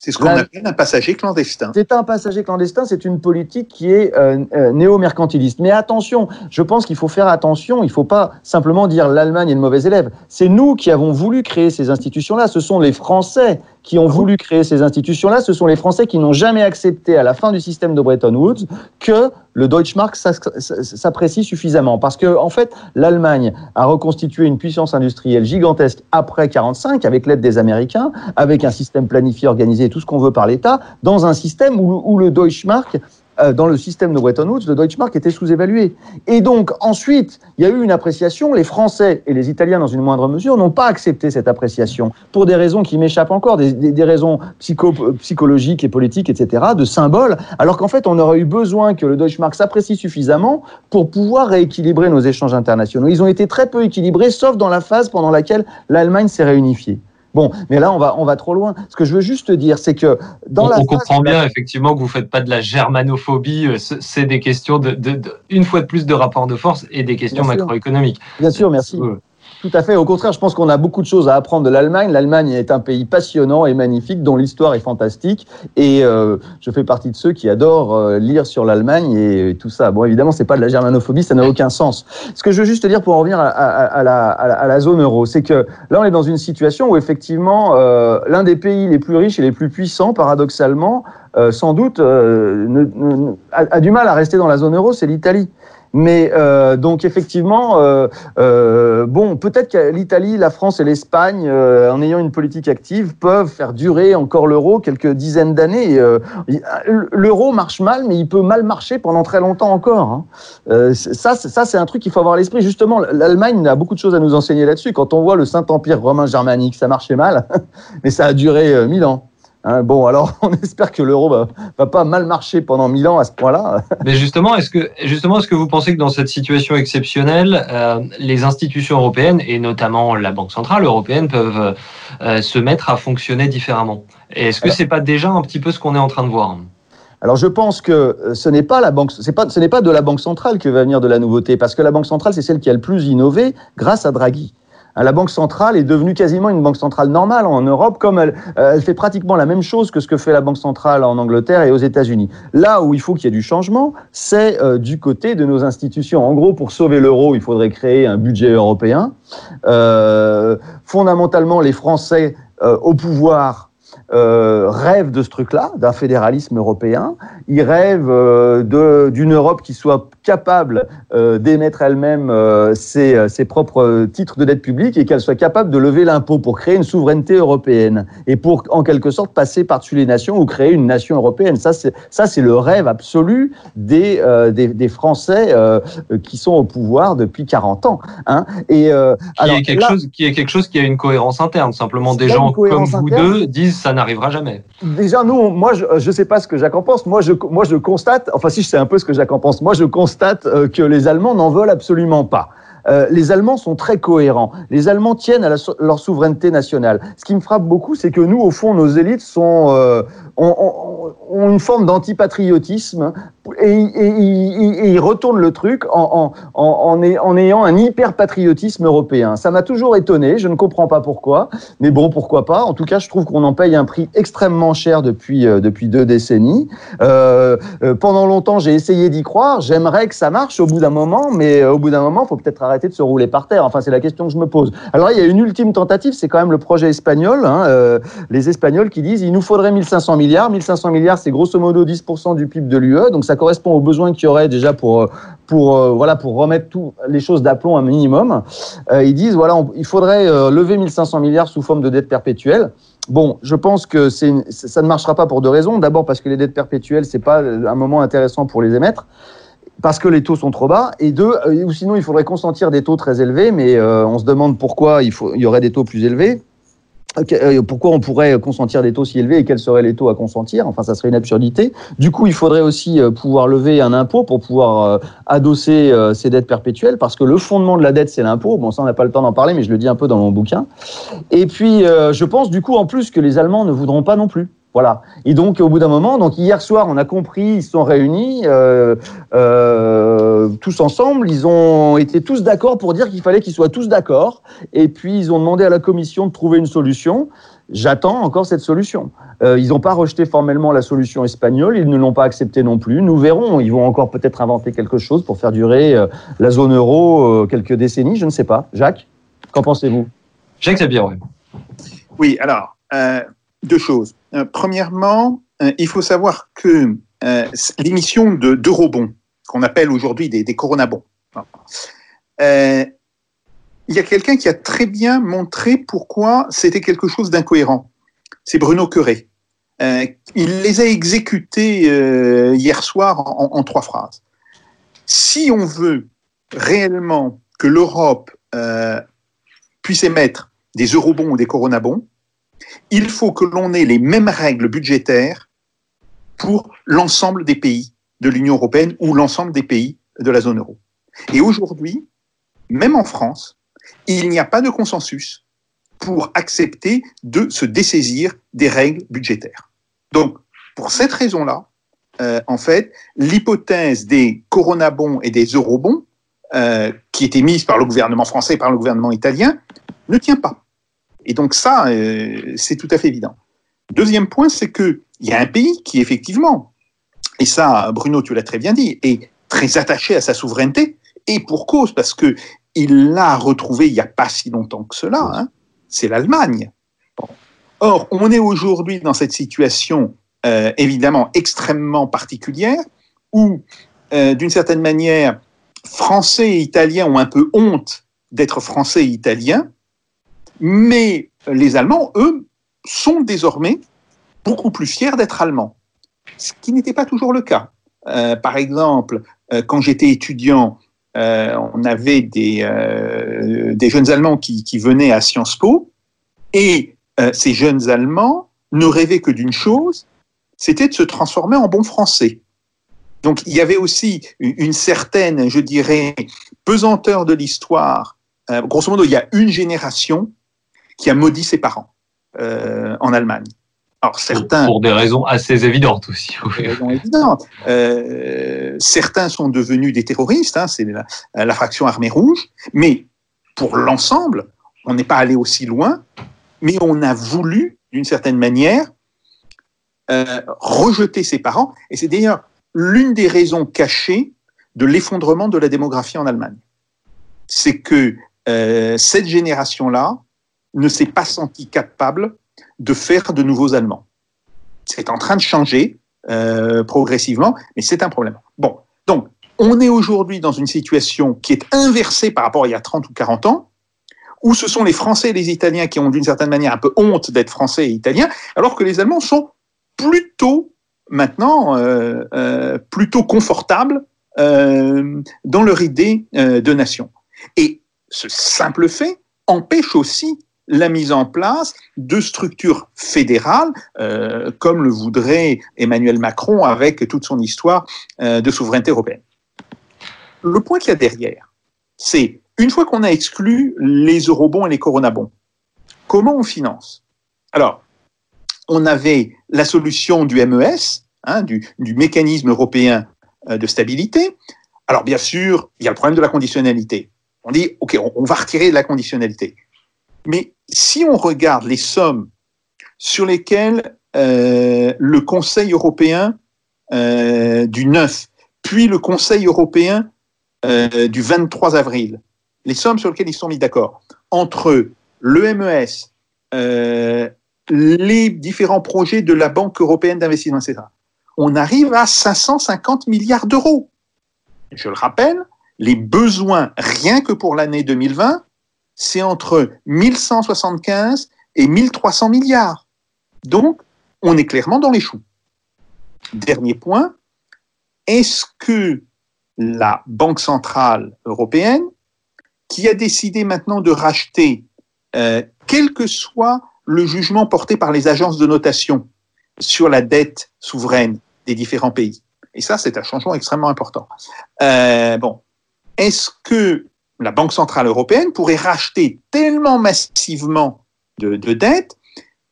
C'est ce qu'on appelle un passager clandestin. C'est un passager clandestin, c'est une politique qui est euh, euh, néo-mercantiliste. Mais attention, je pense qu'il faut faire attention, il ne faut pas simplement dire l'Allemagne est le mauvais élève. C'est nous qui avons voulu créer ces institutions-là, ce sont les Français qui ont voulu créer ces institutions-là, ce sont les Français qui n'ont jamais accepté à la fin du système de Bretton Woods que le Deutschmark s'apprécie suffisamment. Parce que, en fait, l'Allemagne a reconstitué une puissance industrielle gigantesque après 45, avec l'aide des Américains, avec un système planifié, organisé, tout ce qu'on veut par l'État, dans un système où, où le Deutschmark euh, dans le système de Bretton Woods, le Deutschmark était sous-évalué. Et donc, ensuite, il y a eu une appréciation. Les Français et les Italiens, dans une moindre mesure, n'ont pas accepté cette appréciation pour des raisons qui m'échappent encore, des, raisons psycho, psychologiques et politiques, etc., de symboles, alors qu'en fait, on aurait eu besoin que le Deutschmark s'apprécie suffisamment pour pouvoir rééquilibrer nos échanges internationaux. Ils ont été très peu équilibrés, sauf dans la phase pendant laquelle l'Allemagne s'est réunifiée. Bon, mais là, on va, on va trop loin. Ce que je veux juste dire, c'est que dans on, la. On comprend bien, la... effectivement, que vous faites pas de la germanophobie. Euh, c'est des questions, de, de, de, une fois de plus, de rapport de force et des questions bien macroéconomiques. Bien sûr, merci. Euh, tout à fait. Au contraire, je pense qu'on a beaucoup de choses à apprendre de l'Allemagne. L'Allemagne est un pays passionnant et magnifique, dont l'histoire est fantastique. Et euh, je fais partie de ceux qui adorent euh, lire sur l'Allemagne et, tout ça. Bon, évidemment, c'est pas de la germanophobie, ça n'a aucun sens. Ce que je veux juste dire pour en revenir à, la, zone euro, c'est que là, on est dans une situation où effectivement, euh, l'un des pays les plus riches et les plus puissants, paradoxalement, sans doute, a, du mal à rester dans la zone euro, c'est l'Italie. Mais euh, donc effectivement, euh, euh, bon, peut-être que l'Italie, la France et l'Espagne, euh, en ayant une politique active, peuvent faire durer encore l'euro quelques dizaines d'années. Euh, l'euro marche mal, mais il peut mal marcher pendant très longtemps encore. Hein. Euh, ça, ça c'est un truc qu'il faut avoir à l'esprit. Justement, l'Allemagne a beaucoup de choses à nous enseigner là-dessus. Quand on voit le Saint-Empire romain germanique, ça marchait mal, mais ça a duré mille ans. Hein, bon, alors on espère que l'euro va, va pas mal marcher pendant mille ans à ce point-là. Mais justement, est-ce que justement, est-ce que vous pensez que dans cette situation exceptionnelle, euh, les institutions européennes et notamment la Banque centrale européenne peuvent euh, se mettre à fonctionner différemment? Et est-ce que c'est pas déjà un petit peu ce qu'on est en train de voir? Alors je pense que ce n'est pas la banque, c'est pas, ce n'est pas de la banque centrale que va venir de la nouveauté, parce que la banque centrale c'est celle qui a le plus innové grâce à Draghi. La Banque centrale est devenue quasiment une banque centrale normale en Europe, comme elle, euh, elle fait pratiquement la même chose que ce que fait la Banque centrale en Angleterre et aux États-Unis. Là où il faut qu'il y ait du changement, c'est euh, du côté de nos institutions. En gros, pour sauver l'euro, il faudrait créer un budget européen. Euh, fondamentalement, les Français au pouvoir rêvent de ce truc-là, d'un fédéralisme européen. Ils rêvent euh, d'une Europe qui soit capable euh, d'émettre elle-même euh, ses, ses propres titres de dette publique et qu'elle soit capable de lever l'impôt pour créer une souveraineté européenne et pour, en quelque sorte, passer par-dessus les nations ou créer une nation européenne. Ça, c'est le rêve absolu des, des, des Français qui sont au pouvoir depuis 40 ans. Hein. Et euh, Qui, alors, est quelque là- chose, qui est quelque chose qui a une cohérence interne. Simplement, des gens comme vous interne. deux disent ça n'arrivera jamais. Déjà, nous, on- moi, je ne sais pas ce que Jacques en pense. Moi, je, moi, je constate, enfin, si je sais un peu ce que Jacques en pense, moi, je constate euh, que les Allemands n'en veulent absolument pas. Euh, les Allemands sont très cohérents. Les Allemands tiennent à leur souveraineté nationale. Ce qui me frappe beaucoup, c'est que nous, au fond, nos élites sont, euh, ont une forme d'antipatriotisme et, ils retournent le truc en, en, en, en ay- en ayant un hyper-patriotisme européen. Ça m'a toujours étonné, je ne comprends pas pourquoi, mais bon, pourquoi pas. En tout cas, je trouve qu'on en paye un prix extrêmement cher depuis, euh, depuis deux décennies. Euh, euh, pendant longtemps, j'ai essayé d'y croire. J'aimerais que ça marche au bout d'un moment, mais au bout d'un moment, il faut peut-être arrêter de se rouler par terre. Enfin, c'est la question que je me pose. Alors, il y a une ultime tentative, c'est quand même le projet espagnol. hein, les Espagnols qui disent il nous faudrait 1500 milliards. 1500 milliards, c'est grosso modo 10% du PIB de l'UE. Donc, ça correspond aux besoins qu'il y aurait déjà pour, euh, pour, euh, voilà, pour remettre tout, les choses d'aplomb un minimum. Euh, ils disent voilà, il faudrait euh, lever 1500 milliards sous forme de dette perpétuelle. Bon, je pense que ça ne marchera pas pour deux raisons. D'abord parce que les dettes perpétuelles, c'est pas un moment intéressant pour les émettre, parce que les taux sont trop bas. Et deux, ou sinon il faudrait consentir des taux très élevés, mais on se demande pourquoi il y aurait des taux plus élevés. Euh, Pourquoi on pourrait consentir des taux si élevés et quels seraient les taux à consentir? Enfin, ça serait une absurdité. Du coup, il faudrait aussi euh, pouvoir lever un impôt pour pouvoir euh, adosser ces dettes perpétuelles, parce que le fondement de la dette, c'est l'impôt. Bon, ça, on n'a pas le temps d'en parler, mais je le dis un peu dans mon bouquin. Et puis, je pense du coup, en plus, que les Allemands ne voudront pas non plus. Voilà. Et donc, au bout d'un moment, donc hier soir, on a compris, ils se sont réunis euh, euh, tous ensemble. Ils ont été tous d'accord pour dire qu'il fallait qu'ils soient tous d'accord. Et puis, ils ont demandé à la Commission de trouver une solution. J'attends encore cette solution. Euh, ils n'ont pas rejeté formellement la solution espagnole, ils ne l'ont pas acceptée non plus. Nous verrons. Ils vont encore peut-être inventer quelque chose pour faire durer euh, la zone euro euh, quelques décennies. Je ne sais pas. Jacques, qu'en pensez-vous? Jacques Sabir, ouais. Oui, alors, euh, deux choses. Euh, premièrement, euh, il faut savoir que euh, l'émission de d'eurobonds, qu'on appelle aujourd'hui des, des coronabonds, euh, il y a quelqu'un qui a très bien montré pourquoi c'était quelque chose d'incohérent. C'est Bruno. Euh, il les a exécutés hier soir en, en trois phrases. Si on veut réellement que l'Europe puisse émettre des eurobonds ou des coronabonds, il faut que l'on ait les mêmes règles budgétaires pour l'ensemble des pays de l'Union européenne ou l'ensemble des pays de la zone euro. Et aujourd'hui, même en France, il n'y a pas de consensus pour accepter de se dessaisir des règles budgétaires. Donc, pour cette raison-là, euh, en fait, l'hypothèse des coronabonds et des eurobonds, euh, qui était mise par le gouvernement français et par le gouvernement italien, ne tient pas. Et donc ça, euh, c'est tout à fait évident. Deuxième point, c'est qu'il y a un pays qui, effectivement, et ça, Bruno, tu l'as très bien dit, est très attaché à sa souveraineté, et pour cause, parce que il l'a retrouvé il n'y a pas si longtemps que cela, hein, c'est l'Allemagne. Or, on est aujourd'hui dans cette situation, euh, évidemment, extrêmement particulière, où, euh, d'une certaine manière, Français et Italiens ont un peu honte d'être Français et Italiens, mais les Allemands, eux, sont désormais beaucoup plus fiers d'être Allemands, ce qui n'était pas toujours le cas. Euh, par exemple, euh, quand j'étais étudiant, euh, on avait des, jeunes Allemands qui, venaient à Sciences Po, et ces jeunes Allemands ne rêvaient que d'une chose, c'était de se transformer en bons Français. Donc il y avait aussi une certaine, je dirais, pesanteur de l'histoire. Grosso modo, il y a une génération qui a maudit ses parents euh, en Allemagne. Alors certains pour, des raisons assez évidentes aussi. Raisons évidentes. Euh, certains sont devenus des terroristes, hein, c'est la, la, fraction armée rouge, mais pour l'ensemble, on n'est pas allé aussi loin, mais on a voulu, d'une certaine manière, euh, rejeter ses parents. Et c'est d'ailleurs l'une des raisons cachées de l'effondrement de la démographie en Allemagne. C'est que euh, cette génération-là ne s'est pas sentie capable de faire de nouveaux Allemands. C'est en train de changer euh, progressivement, mais c'est un problème. Bon, donc, on est aujourd'hui dans une situation qui est inversée par rapport à il y a 30 ou 40 ans, où ce sont les Français et les Italiens qui ont d'une certaine manière un peu honte d'être Français et Italiens, alors que les Allemands sont plutôt maintenant euh, euh, plutôt confortables dans leur idée de nation. Et ce simple fait empêche aussi la mise en place de structures fédérales, euh, comme le voudrait Emmanuel Macron avec toute son histoire euh, de souveraineté européenne. Le point qu'il y a derrière, c'est une fois qu'on a exclu les eurobonds et les coronabonds, comment on finance? Alors, on avait la solution du MES, hein, du, mécanisme européen euh, de stabilité. Alors, bien sûr, il y a le problème de la conditionnalité. On dit, OK, on, on va retirer la conditionnalité. Mais si on regarde les sommes sur lesquelles euh, le Conseil européen euh, du 9, puis le Conseil européen euh, du 23 avril, les sommes sur lesquelles ils sont mis d'accord, entre le MES, les différents projets de la Banque européenne d'investissement, etc., on arrive à 550 milliards d'euros. Je le rappelle, les besoins, rien que pour l'année 2020, c'est entre 1175 et 1300 milliards. Donc, on est clairement dans les choux. Dernier point, est-ce que la Banque centrale européenne, qui a décidé maintenant de racheter, euh, quel que soit le jugement porté par les agences de notation sur la dette souveraine des différents pays, et ça c'est un changement extrêmement important, euh, bon, est-ce que la Banque Centrale Européenne pourrait racheter tellement massivement de, de dettes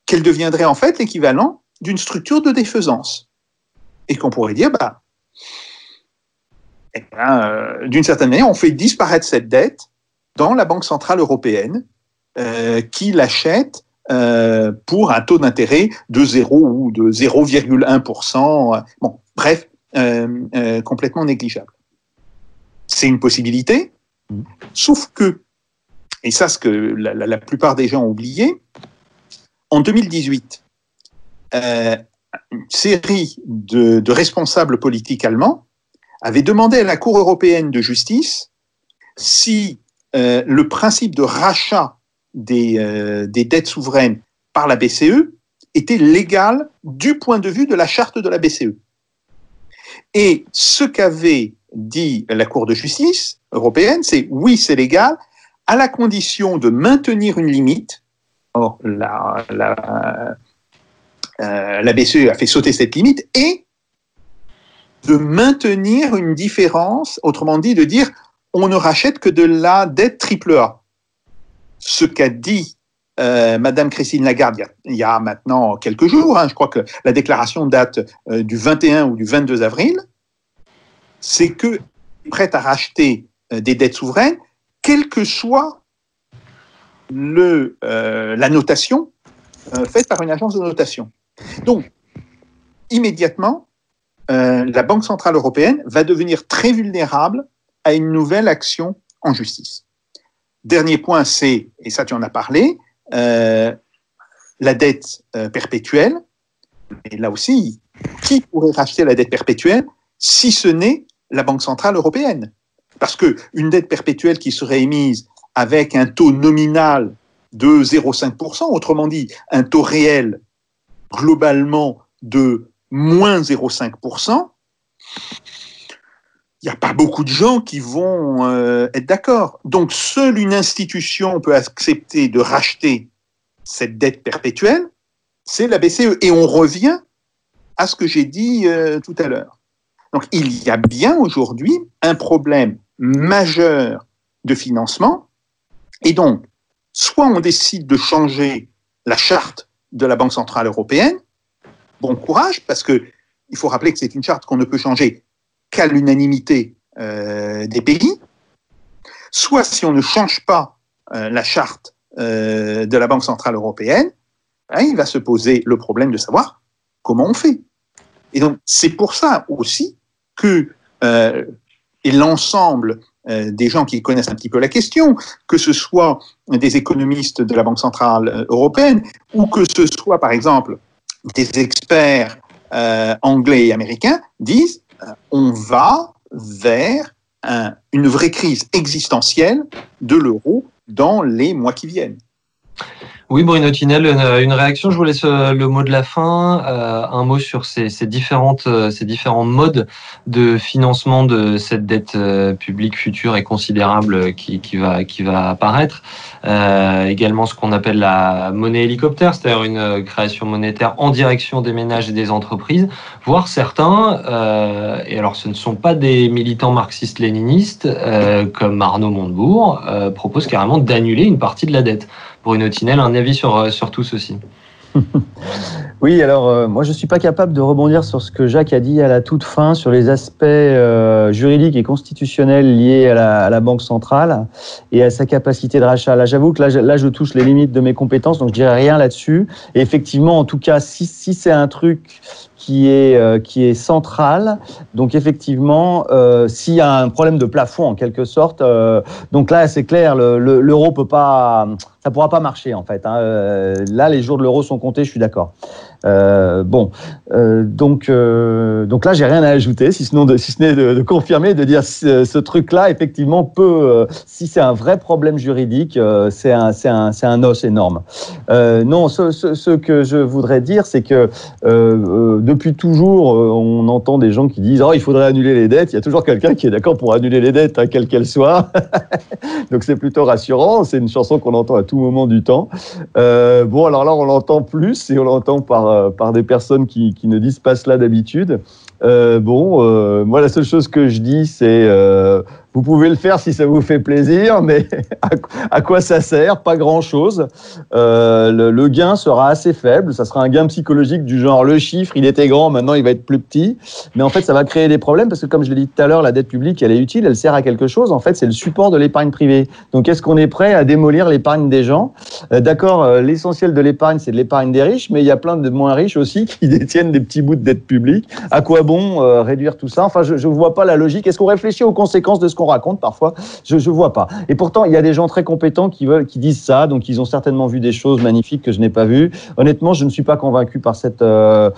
qu'elle deviendrait en fait l'équivalent d'une structure de défaisance. Et qu'on pourrait dire, bah, eh ben, euh, d'une certaine manière, on fait disparaître cette dette dans la Banque Centrale Européenne euh, qui l'achète euh, pour un taux d'intérêt de 0 ou de 0,1%. Bon, bref, complètement négligeable. C'est une possibilité, Sauf que, et ça, ce que la, plupart des gens ont oublié, en 2018, euh, une série de, responsables politiques allemands avaient demandé à la Cour européenne de justice si euh, le principe de rachat des, euh, des, dettes souveraines par la BCE était légal du point de vue de la charte de la BCE. Et ce qu'avait dit la Cour de justice européenne, c'est oui, c'est légal, à la condition de maintenir une limite. Or, la, la, euh, BCE a fait sauter cette limite et de maintenir une différence, autrement dit, de dire on ne rachète que de la dette triple A. Ce qu'a dit euh, Madame Christine Lagarde il y, a, il y a maintenant quelques jours, hein, je crois que la déclaration date euh, du 21 ou du 22 avril, c'est que prête à racheter euh, des dettes souveraines, quelle que soit le, euh, la notation euh, faite par une agence de notation. Donc, immédiatement, la Banque Centrale Européenne va devenir très vulnérable à une nouvelle action en justice. Dernier point, c'est, et ça tu en as parlé, la dette perpétuelle. Et là aussi, qui pourrait racheter la dette perpétuelle si ce n'est la Banque Centrale Européenne parce qu'une dette perpétuelle qui serait émise avec un taux nominal de 0,5%, autrement dit, un taux réel globalement de moins 0,5%, il n'y a pas beaucoup de gens qui vont euh, être d'accord. Donc, seule une institution peut accepter de racheter cette dette perpétuelle, c'est la BCE. Et on revient à ce que j'ai dit euh, tout à l'heure. Donc, il y a bien aujourd'hui un problème majeur de financement. Et donc, soit on décide de changer la charte de la Banque Centrale Européenne, bon courage, parce que il faut rappeler que c'est une charte qu'on ne peut changer qu'à l'unanimité euh, des pays. Soit si on ne change pas euh, la charte euh, de la Banque Centrale Européenne, hein, il va se poser le problème de savoir comment on fait. Et donc, c'est pour ça aussi que euh, l'ensemble euh, des gens qui connaissent un petit peu la question, que ce soit des économistes de la Banque Centrale euh, Européenne ou que ce soit, par exemple, des experts anglais et américains, disent on va vers un- une vraie crise existentielle de l'euro dans les mois qui viennent. Oui, Bruno Tinel, une, réaction. Je vous laisse euh, le mot de la fin. Euh, un mot sur ces, différentes, euh, ces différents modes de financement de cette dette publique future et considérable qui, va, qui va apparaître. Également, ce qu'on appelle la monnaie hélicoptère, c'est-à-dire une création monétaire en direction des ménages et des entreprises, voire certains. et alors, ce ne sont pas des militants marxistes-léninistes comme Arnaud Montebourg proposent carrément d'annuler une partie de la dette. Bruno Tinel, un avis sur, euh, sur tout ceci Oui, alors euh, moi je ne suis pas capable de rebondir sur ce que Jacques a dit à la toute fin sur les aspects euh, juridiques et constitutionnels liés à la, Banque centrale et à sa capacité de rachat. Là, j'avoue que là je, là, je touche les limites de mes compétences, donc je dirais rien là-dessus. Et effectivement, en tout cas, si, si c'est un truc qui est, euh, qui est central, donc effectivement, euh, s'il y a un problème de plafond en quelque sorte, euh, donc là c'est clair, le- le- l'euro peut pas, ça pourra pas marcher en fait. hein. Euh, là, les jours de l'euro sont comptés, je suis d'accord. Euh, bon, euh, donc, euh, donc là, j'ai rien à ajouter, si, sinon si ce n'est de, confirmer, de dire ce, truc-là, effectivement, peut, euh, si c'est un vrai problème juridique, c'est un, un, un os énorme. Non, ce, ce, que je voudrais dire, c'est que depuis toujours, on entend des gens qui disent oh, il faudrait annuler les dettes. Il y a toujours quelqu'un qui est d'accord pour annuler les dettes, hein, quelles qu'elles soient. donc c'est plutôt rassurant. C'est une chanson qu'on entend à tout moment du temps. Bon, alors là, on l'entend plus et on l'entend par, euh, par des personnes qui, qui ne disent pas cela d'habitude. Euh, bon, euh, moi, la seule chose que je dis, c'est vous pouvez le faire si ça vous fait plaisir, mais à, quoi ça sert? Pas grand-chose. Euh, le, gain sera assez faible. Ça sera un gain psychologique du genre le chiffre, il était grand, maintenant il va être plus petit. Mais en fait, ça va créer des problèmes parce que, comme je l'ai dit tout à l'heure, la dette publique, elle est utile, elle sert à quelque chose. En fait, c'est le support de l'épargne privée. Donc, est-ce qu'on est prêt à démolir l'épargne des gens? Euh, D'accord, euh, l'essentiel de l'épargne, c'est de l'épargne des riches, mais il y a plein de moins riches aussi qui détiennent des petits bouts de dette publique. À quoi bon réduire tout ça? Enfin, je ne vois pas la logique. Est-ce qu'on réfléchit aux conséquences de ce raconte parfois Je ne vois pas. Et pourtant, il y a des gens très compétents qui, veulent, qui disent ça, donc ils ont certainement vu des choses magnifiques que je n'ai pas vues. Honnêtement, je ne suis pas convaincu par cette, euh,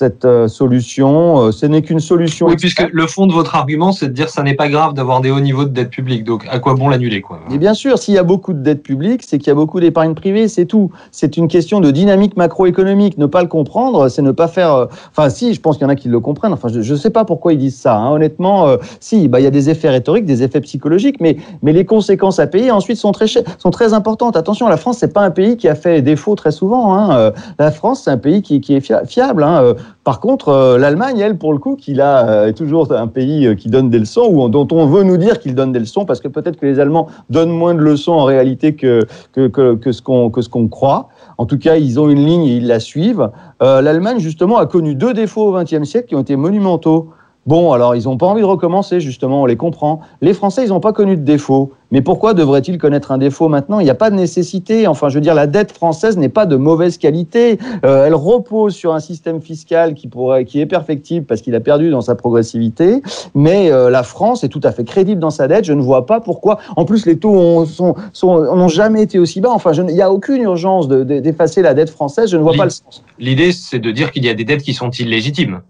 cette euh, solution. Euh, ce n'est qu'une solution. Oui, puisque le fond de votre argument, c'est de dire que ça n'est pas grave d'avoir des hauts niveaux de dette publique. Donc, à quoi bon l'annuler quoi? Et bien sûr, s'il y a beaucoup de dettes publiques, c'est qu'il y a beaucoup d'épargne privée, c'est tout. C'est une question de dynamique macroéconomique. Ne pas le comprendre, c'est ne pas faire. euh, Enfin, si, je pense qu'il y en a qui le comprennent. Enfin, je ne sais pas pourquoi ils disent ça. hein. Honnêtement, euh, si, bah, il y a des effets rhétoriques, des effets psychologiques, mais, mais les conséquences à payer ensuite sont très, sont très importantes. Attention, la France, c'est pas un pays qui a fait défaut très souvent. hein. La France, c'est un pays qui, qui est fia- fiable. hein. Par contre, euh, l'Allemagne, elle, pour le coup, qui euh, est toujours un pays euh, qui donne des leçons, ou dont on veut nous dire qu'il donne des leçons, parce que peut-être que les Allemands donnent moins de leçons en réalité que, que, que, ce qu'on croit. En tout cas, ils ont une ligne et ils la suivent. L'Allemagne, justement, a connu deux défauts au XXe siècle qui ont été monumentaux. Bon, alors, ils n'ont pas envie de recommencer, justement, on les comprend. Les Français, ils n'ont pas connu de défaut. Mais pourquoi devraient-ils connaître un défaut maintenant? Il n'y a pas de nécessité. Enfin, je veux dire, la dette française n'est pas de mauvaise qualité. Euh, elle repose sur un système fiscal qui, pourrait, qui est perfectible parce qu'il a perdu dans sa progressivité. Mais euh, la France est tout à fait crédible dans sa dette. Je ne vois pas pourquoi. En plus, les taux ont- sont- sont- n'ont jamais été aussi bas. Enfin, je il n'y a aucune urgence de- de- d'effacer la dette française. Je ne vois pas le sens. L'idée, c'est de dire qu'il y a des dettes qui sont illégitimes.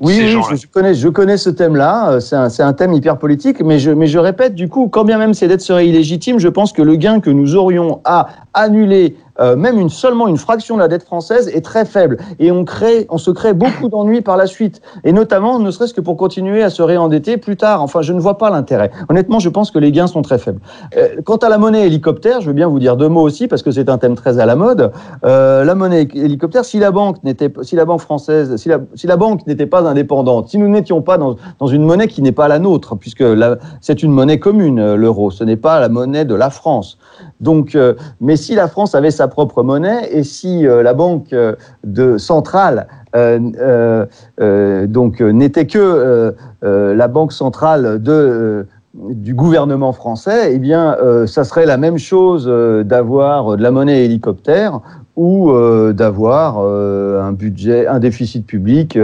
Oui, je, je connais, je connais ce thème-là. Euh, C'est un, c'est un thème hyper politique, mais je, mais je répète, du coup, quand bien même ces dettes seraient illégitimes, je pense que le gain que nous aurions à annuler euh, même une, seulement une fraction de la dette française est très faible. Et on, crée, on se crée beaucoup d'ennuis par la suite. Et notamment, ne serait-ce que pour continuer à se réendetter plus tard. Enfin, je ne vois pas l'intérêt. Honnêtement, je pense que les gains sont très faibles. Euh, quant à la monnaie hélicoptère, je veux bien vous dire deux mots aussi, parce que c'est un thème très à la mode. Euh, la monnaie hélicoptère, si la banque n'était, si la banque française, si la, si la banque n'était pas indépendante, si nous n'étions pas dans, dans une monnaie qui n'est pas la nôtre, puisque c'est une monnaie commune, l'euro, ce n'est pas la monnaie de la France. Donc, euh, mais si la France avait sa propre monnaie et si la banque centrale donc n'était que euh, euh, la banque centrale du gouvernement français, eh bien, euh, ça serait la même chose d'avoir de la monnaie hélicoptère ou d'avoir un budget, un déficit public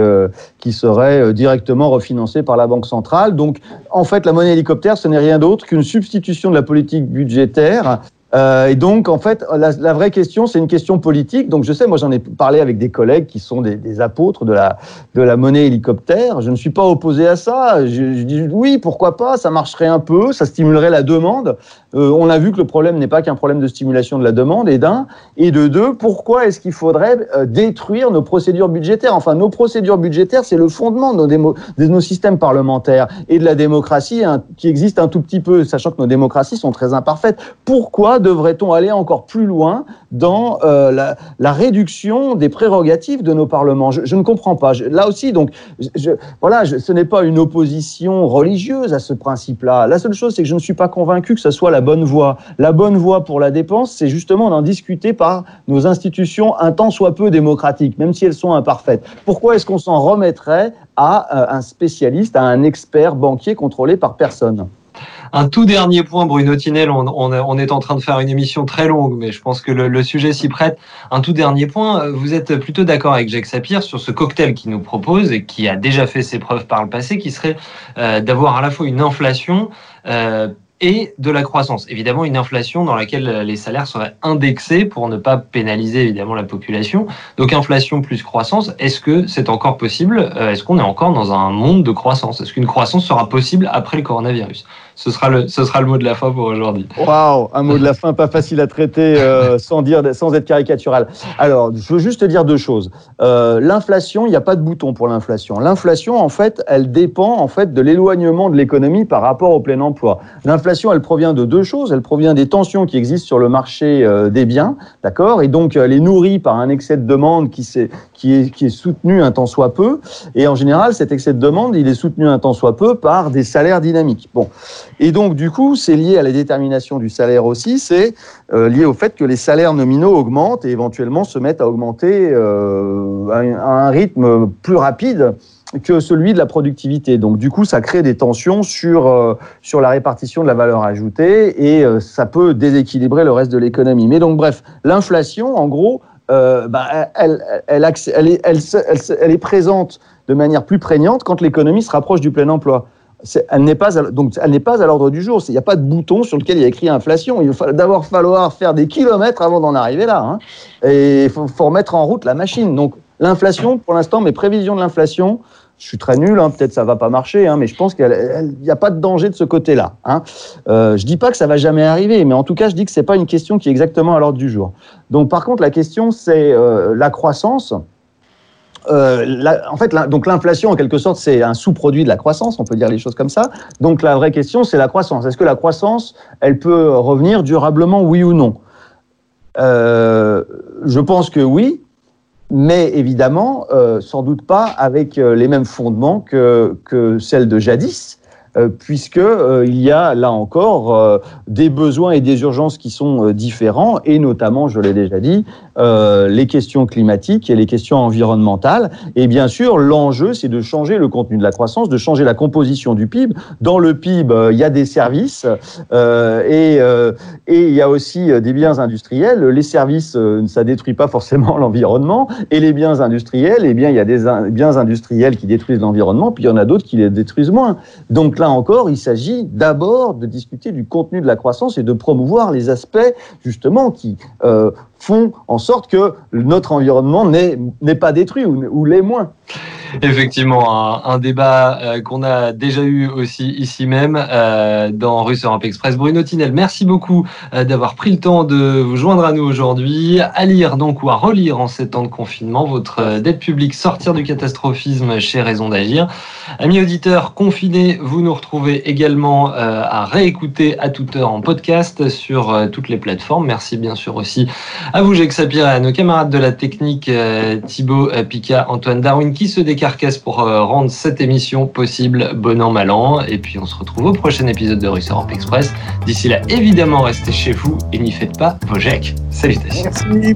qui serait directement refinancé par la Banque centrale. Donc, en fait, la monnaie hélicoptère, ce n'est rien d'autre qu'une substitution de la politique budgétaire euh, et donc, en fait, la, vraie question, c'est une question politique. Donc, je sais, moi, j'en ai parlé avec des collègues qui sont des, apôtres de la, de la monnaie hélicoptère. Je ne suis pas opposé à ça. Je, dis oui, pourquoi pas? Ça marcherait un peu, ça stimulerait la demande. Euh, on a vu que le problème n'est pas qu'un problème de stimulation de la demande, et d'un. Et de deux, pourquoi est-ce qu'il faudrait euh, détruire nos procédures budgétaires? Enfin, nos procédures budgétaires, c'est le fondement de nos, de nos, systèmes parlementaires et de la démocratie hein, qui existe un tout petit peu, sachant que nos démocraties sont très imparfaites. Pourquoi devrait-on aller encore plus loin dans euh, la, réduction des prérogatives de nos parlements? Je, ne comprends pas. Là aussi, donc, voilà, ce n'est pas une opposition religieuse à ce principe-là. La seule chose, c'est que je ne suis pas convaincu que ce soit la bonne voie. La bonne voie pour la dépense, c'est justement d'en discuter par nos institutions un tant soit peu démocratiques, même si elles sont imparfaites. Pourquoi est-ce qu'on s'en remettrait à euh, un spécialiste, à un expert banquier contrôlé par personne? Un tout dernier point, Bruno Tinel, on, on, on, est en train de faire une émission très longue, mais je pense que le, le sujet s'y prête. Un tout dernier point, vous êtes plutôt d'accord avec Jacques Sapir sur ce cocktail qu'il nous propose et qui a déjà fait ses preuves par le passé, qui serait euh, d'avoir à la fois une inflation euh, et de la croissance. Évidemment, une inflation dans laquelle les salaires seraient indexés pour ne pas pénaliser évidemment la population. Donc inflation plus croissance, est-ce que c'est encore possible Est-ce qu'on est encore dans un monde de croissance? Est-ce qu'une croissance sera possible après le coronavirus? Ce sera, le, ce sera le mot de la fin pour aujourd'hui. Un mot de la fin pas facile à traiter euh, sans, dire, sans être caricatural. Alors, je veux juste te dire deux choses. Euh, l'inflation, il n'y a pas de bouton pour l'inflation. L'inflation, en fait, elle dépend en fait de l'éloignement de l'économie par rapport au plein emploi. L'inflation, elle provient de deux choses. Elle provient des tensions qui existent sur le marché euh, des biens, d'accord? Et donc, elle est nourrie par un excès de demande qui, qui, est, soutenu un temps soit peu. Et en général, cet excès de demande, il est soutenu un temps soit peu par des salaires dynamiques. Bon. Et donc, du coup, c'est lié à la détermination du salaire aussi, c'est euh, lié au fait que les salaires nominaux augmentent et éventuellement se mettent à augmenter euh, à, un, rythme plus rapide que celui de la productivité. Donc, du coup, ça crée des tensions sur, euh, sur la répartition de la valeur ajoutée et ça peut déséquilibrer le reste de l'économie. Mais donc, bref, l'inflation, en gros, elle, est, présente de manière plus prégnante quand l'économie se rapproche du plein emploi elle n'est pas, donc elle n'est pas à l'ordre du jour. Il n'y a pas de bouton sur lequel il y a écrit inflation. Il va d'abord falloir faire des kilomètres avant d'en arriver là. Hein. Et il faut, faut, remettre en route la machine. Donc l'inflation, pour l'instant, mes prévisions de l'inflation, je suis très nul, hein, peut-être ça va pas marcher, hein, mais je pense qu'il n'y a pas de danger de ce côté-là. Hein. Euh, je dis pas que ça va jamais arriver, mais en tout cas, je dis que c'est pas une question qui est exactement à l'ordre du jour. Donc, par contre, la question, c'est euh, la croissance. Euh, en fait, donc l'inflation, en quelque sorte, c'est un sous-produit de la croissance, on peut dire les choses comme ça. Donc la vraie question, c'est la croissance. Est-ce que la croissance, elle peut revenir durablement, oui ou non? Euh, Je pense que oui, mais évidemment, euh, sans doute pas avec euh, les mêmes fondements que, que celles de jadis. Euh, puisque euh, il y a là encore euh, des besoins et des urgences qui sont différents, et notamment, je l'ai déjà dit, les questions climatiques et les questions environnementales. Et bien sûr, l'enjeu, c'est de changer le contenu de la croissance, de changer la composition du PIB. Dans le PIB, il y a des services et, il y a aussi des biens industriels. Les services, ça détruit pas forcément l'environnement, et les biens industriels, eh bien, il y a des biens industriels qui détruisent l'environnement, puis il y en a d'autres qui les détruisent moins. Donc là encore, il s'agit d'abord de discuter du contenu de la croissance et de promouvoir les aspects justement qui euh, font en sorte que notre environnement n'est pas détruit ou, ou l'est moins. Effectivement, un, débat euh, qu'on a déjà eu aussi ici même euh, dans Russe Europe Express. Bruno Tinel, merci beaucoup euh, d'avoir pris le temps de vous joindre à nous aujourd'hui, à lire donc ou à relire en ces temps de confinement votre dette publique Sortir du catastrophisme chez Raison d'agir. Amis auditeurs confinés, vous nous retrouvez également à réécouter à toute heure en podcast sur toutes les plateformes. Merci bien sûr aussi à vous, Jacques Sapir, à nos camarades de la technique, Thibaut Pika, Antoine Darwin, qui se carcasse pour euh, rendre cette émission possible, bon an, mal an. Et puis on se retrouve au prochain épisode de Russe Express. D'ici là, évidemment, restez chez vous et n'y faites pas vos jacks. Salutations. Merci.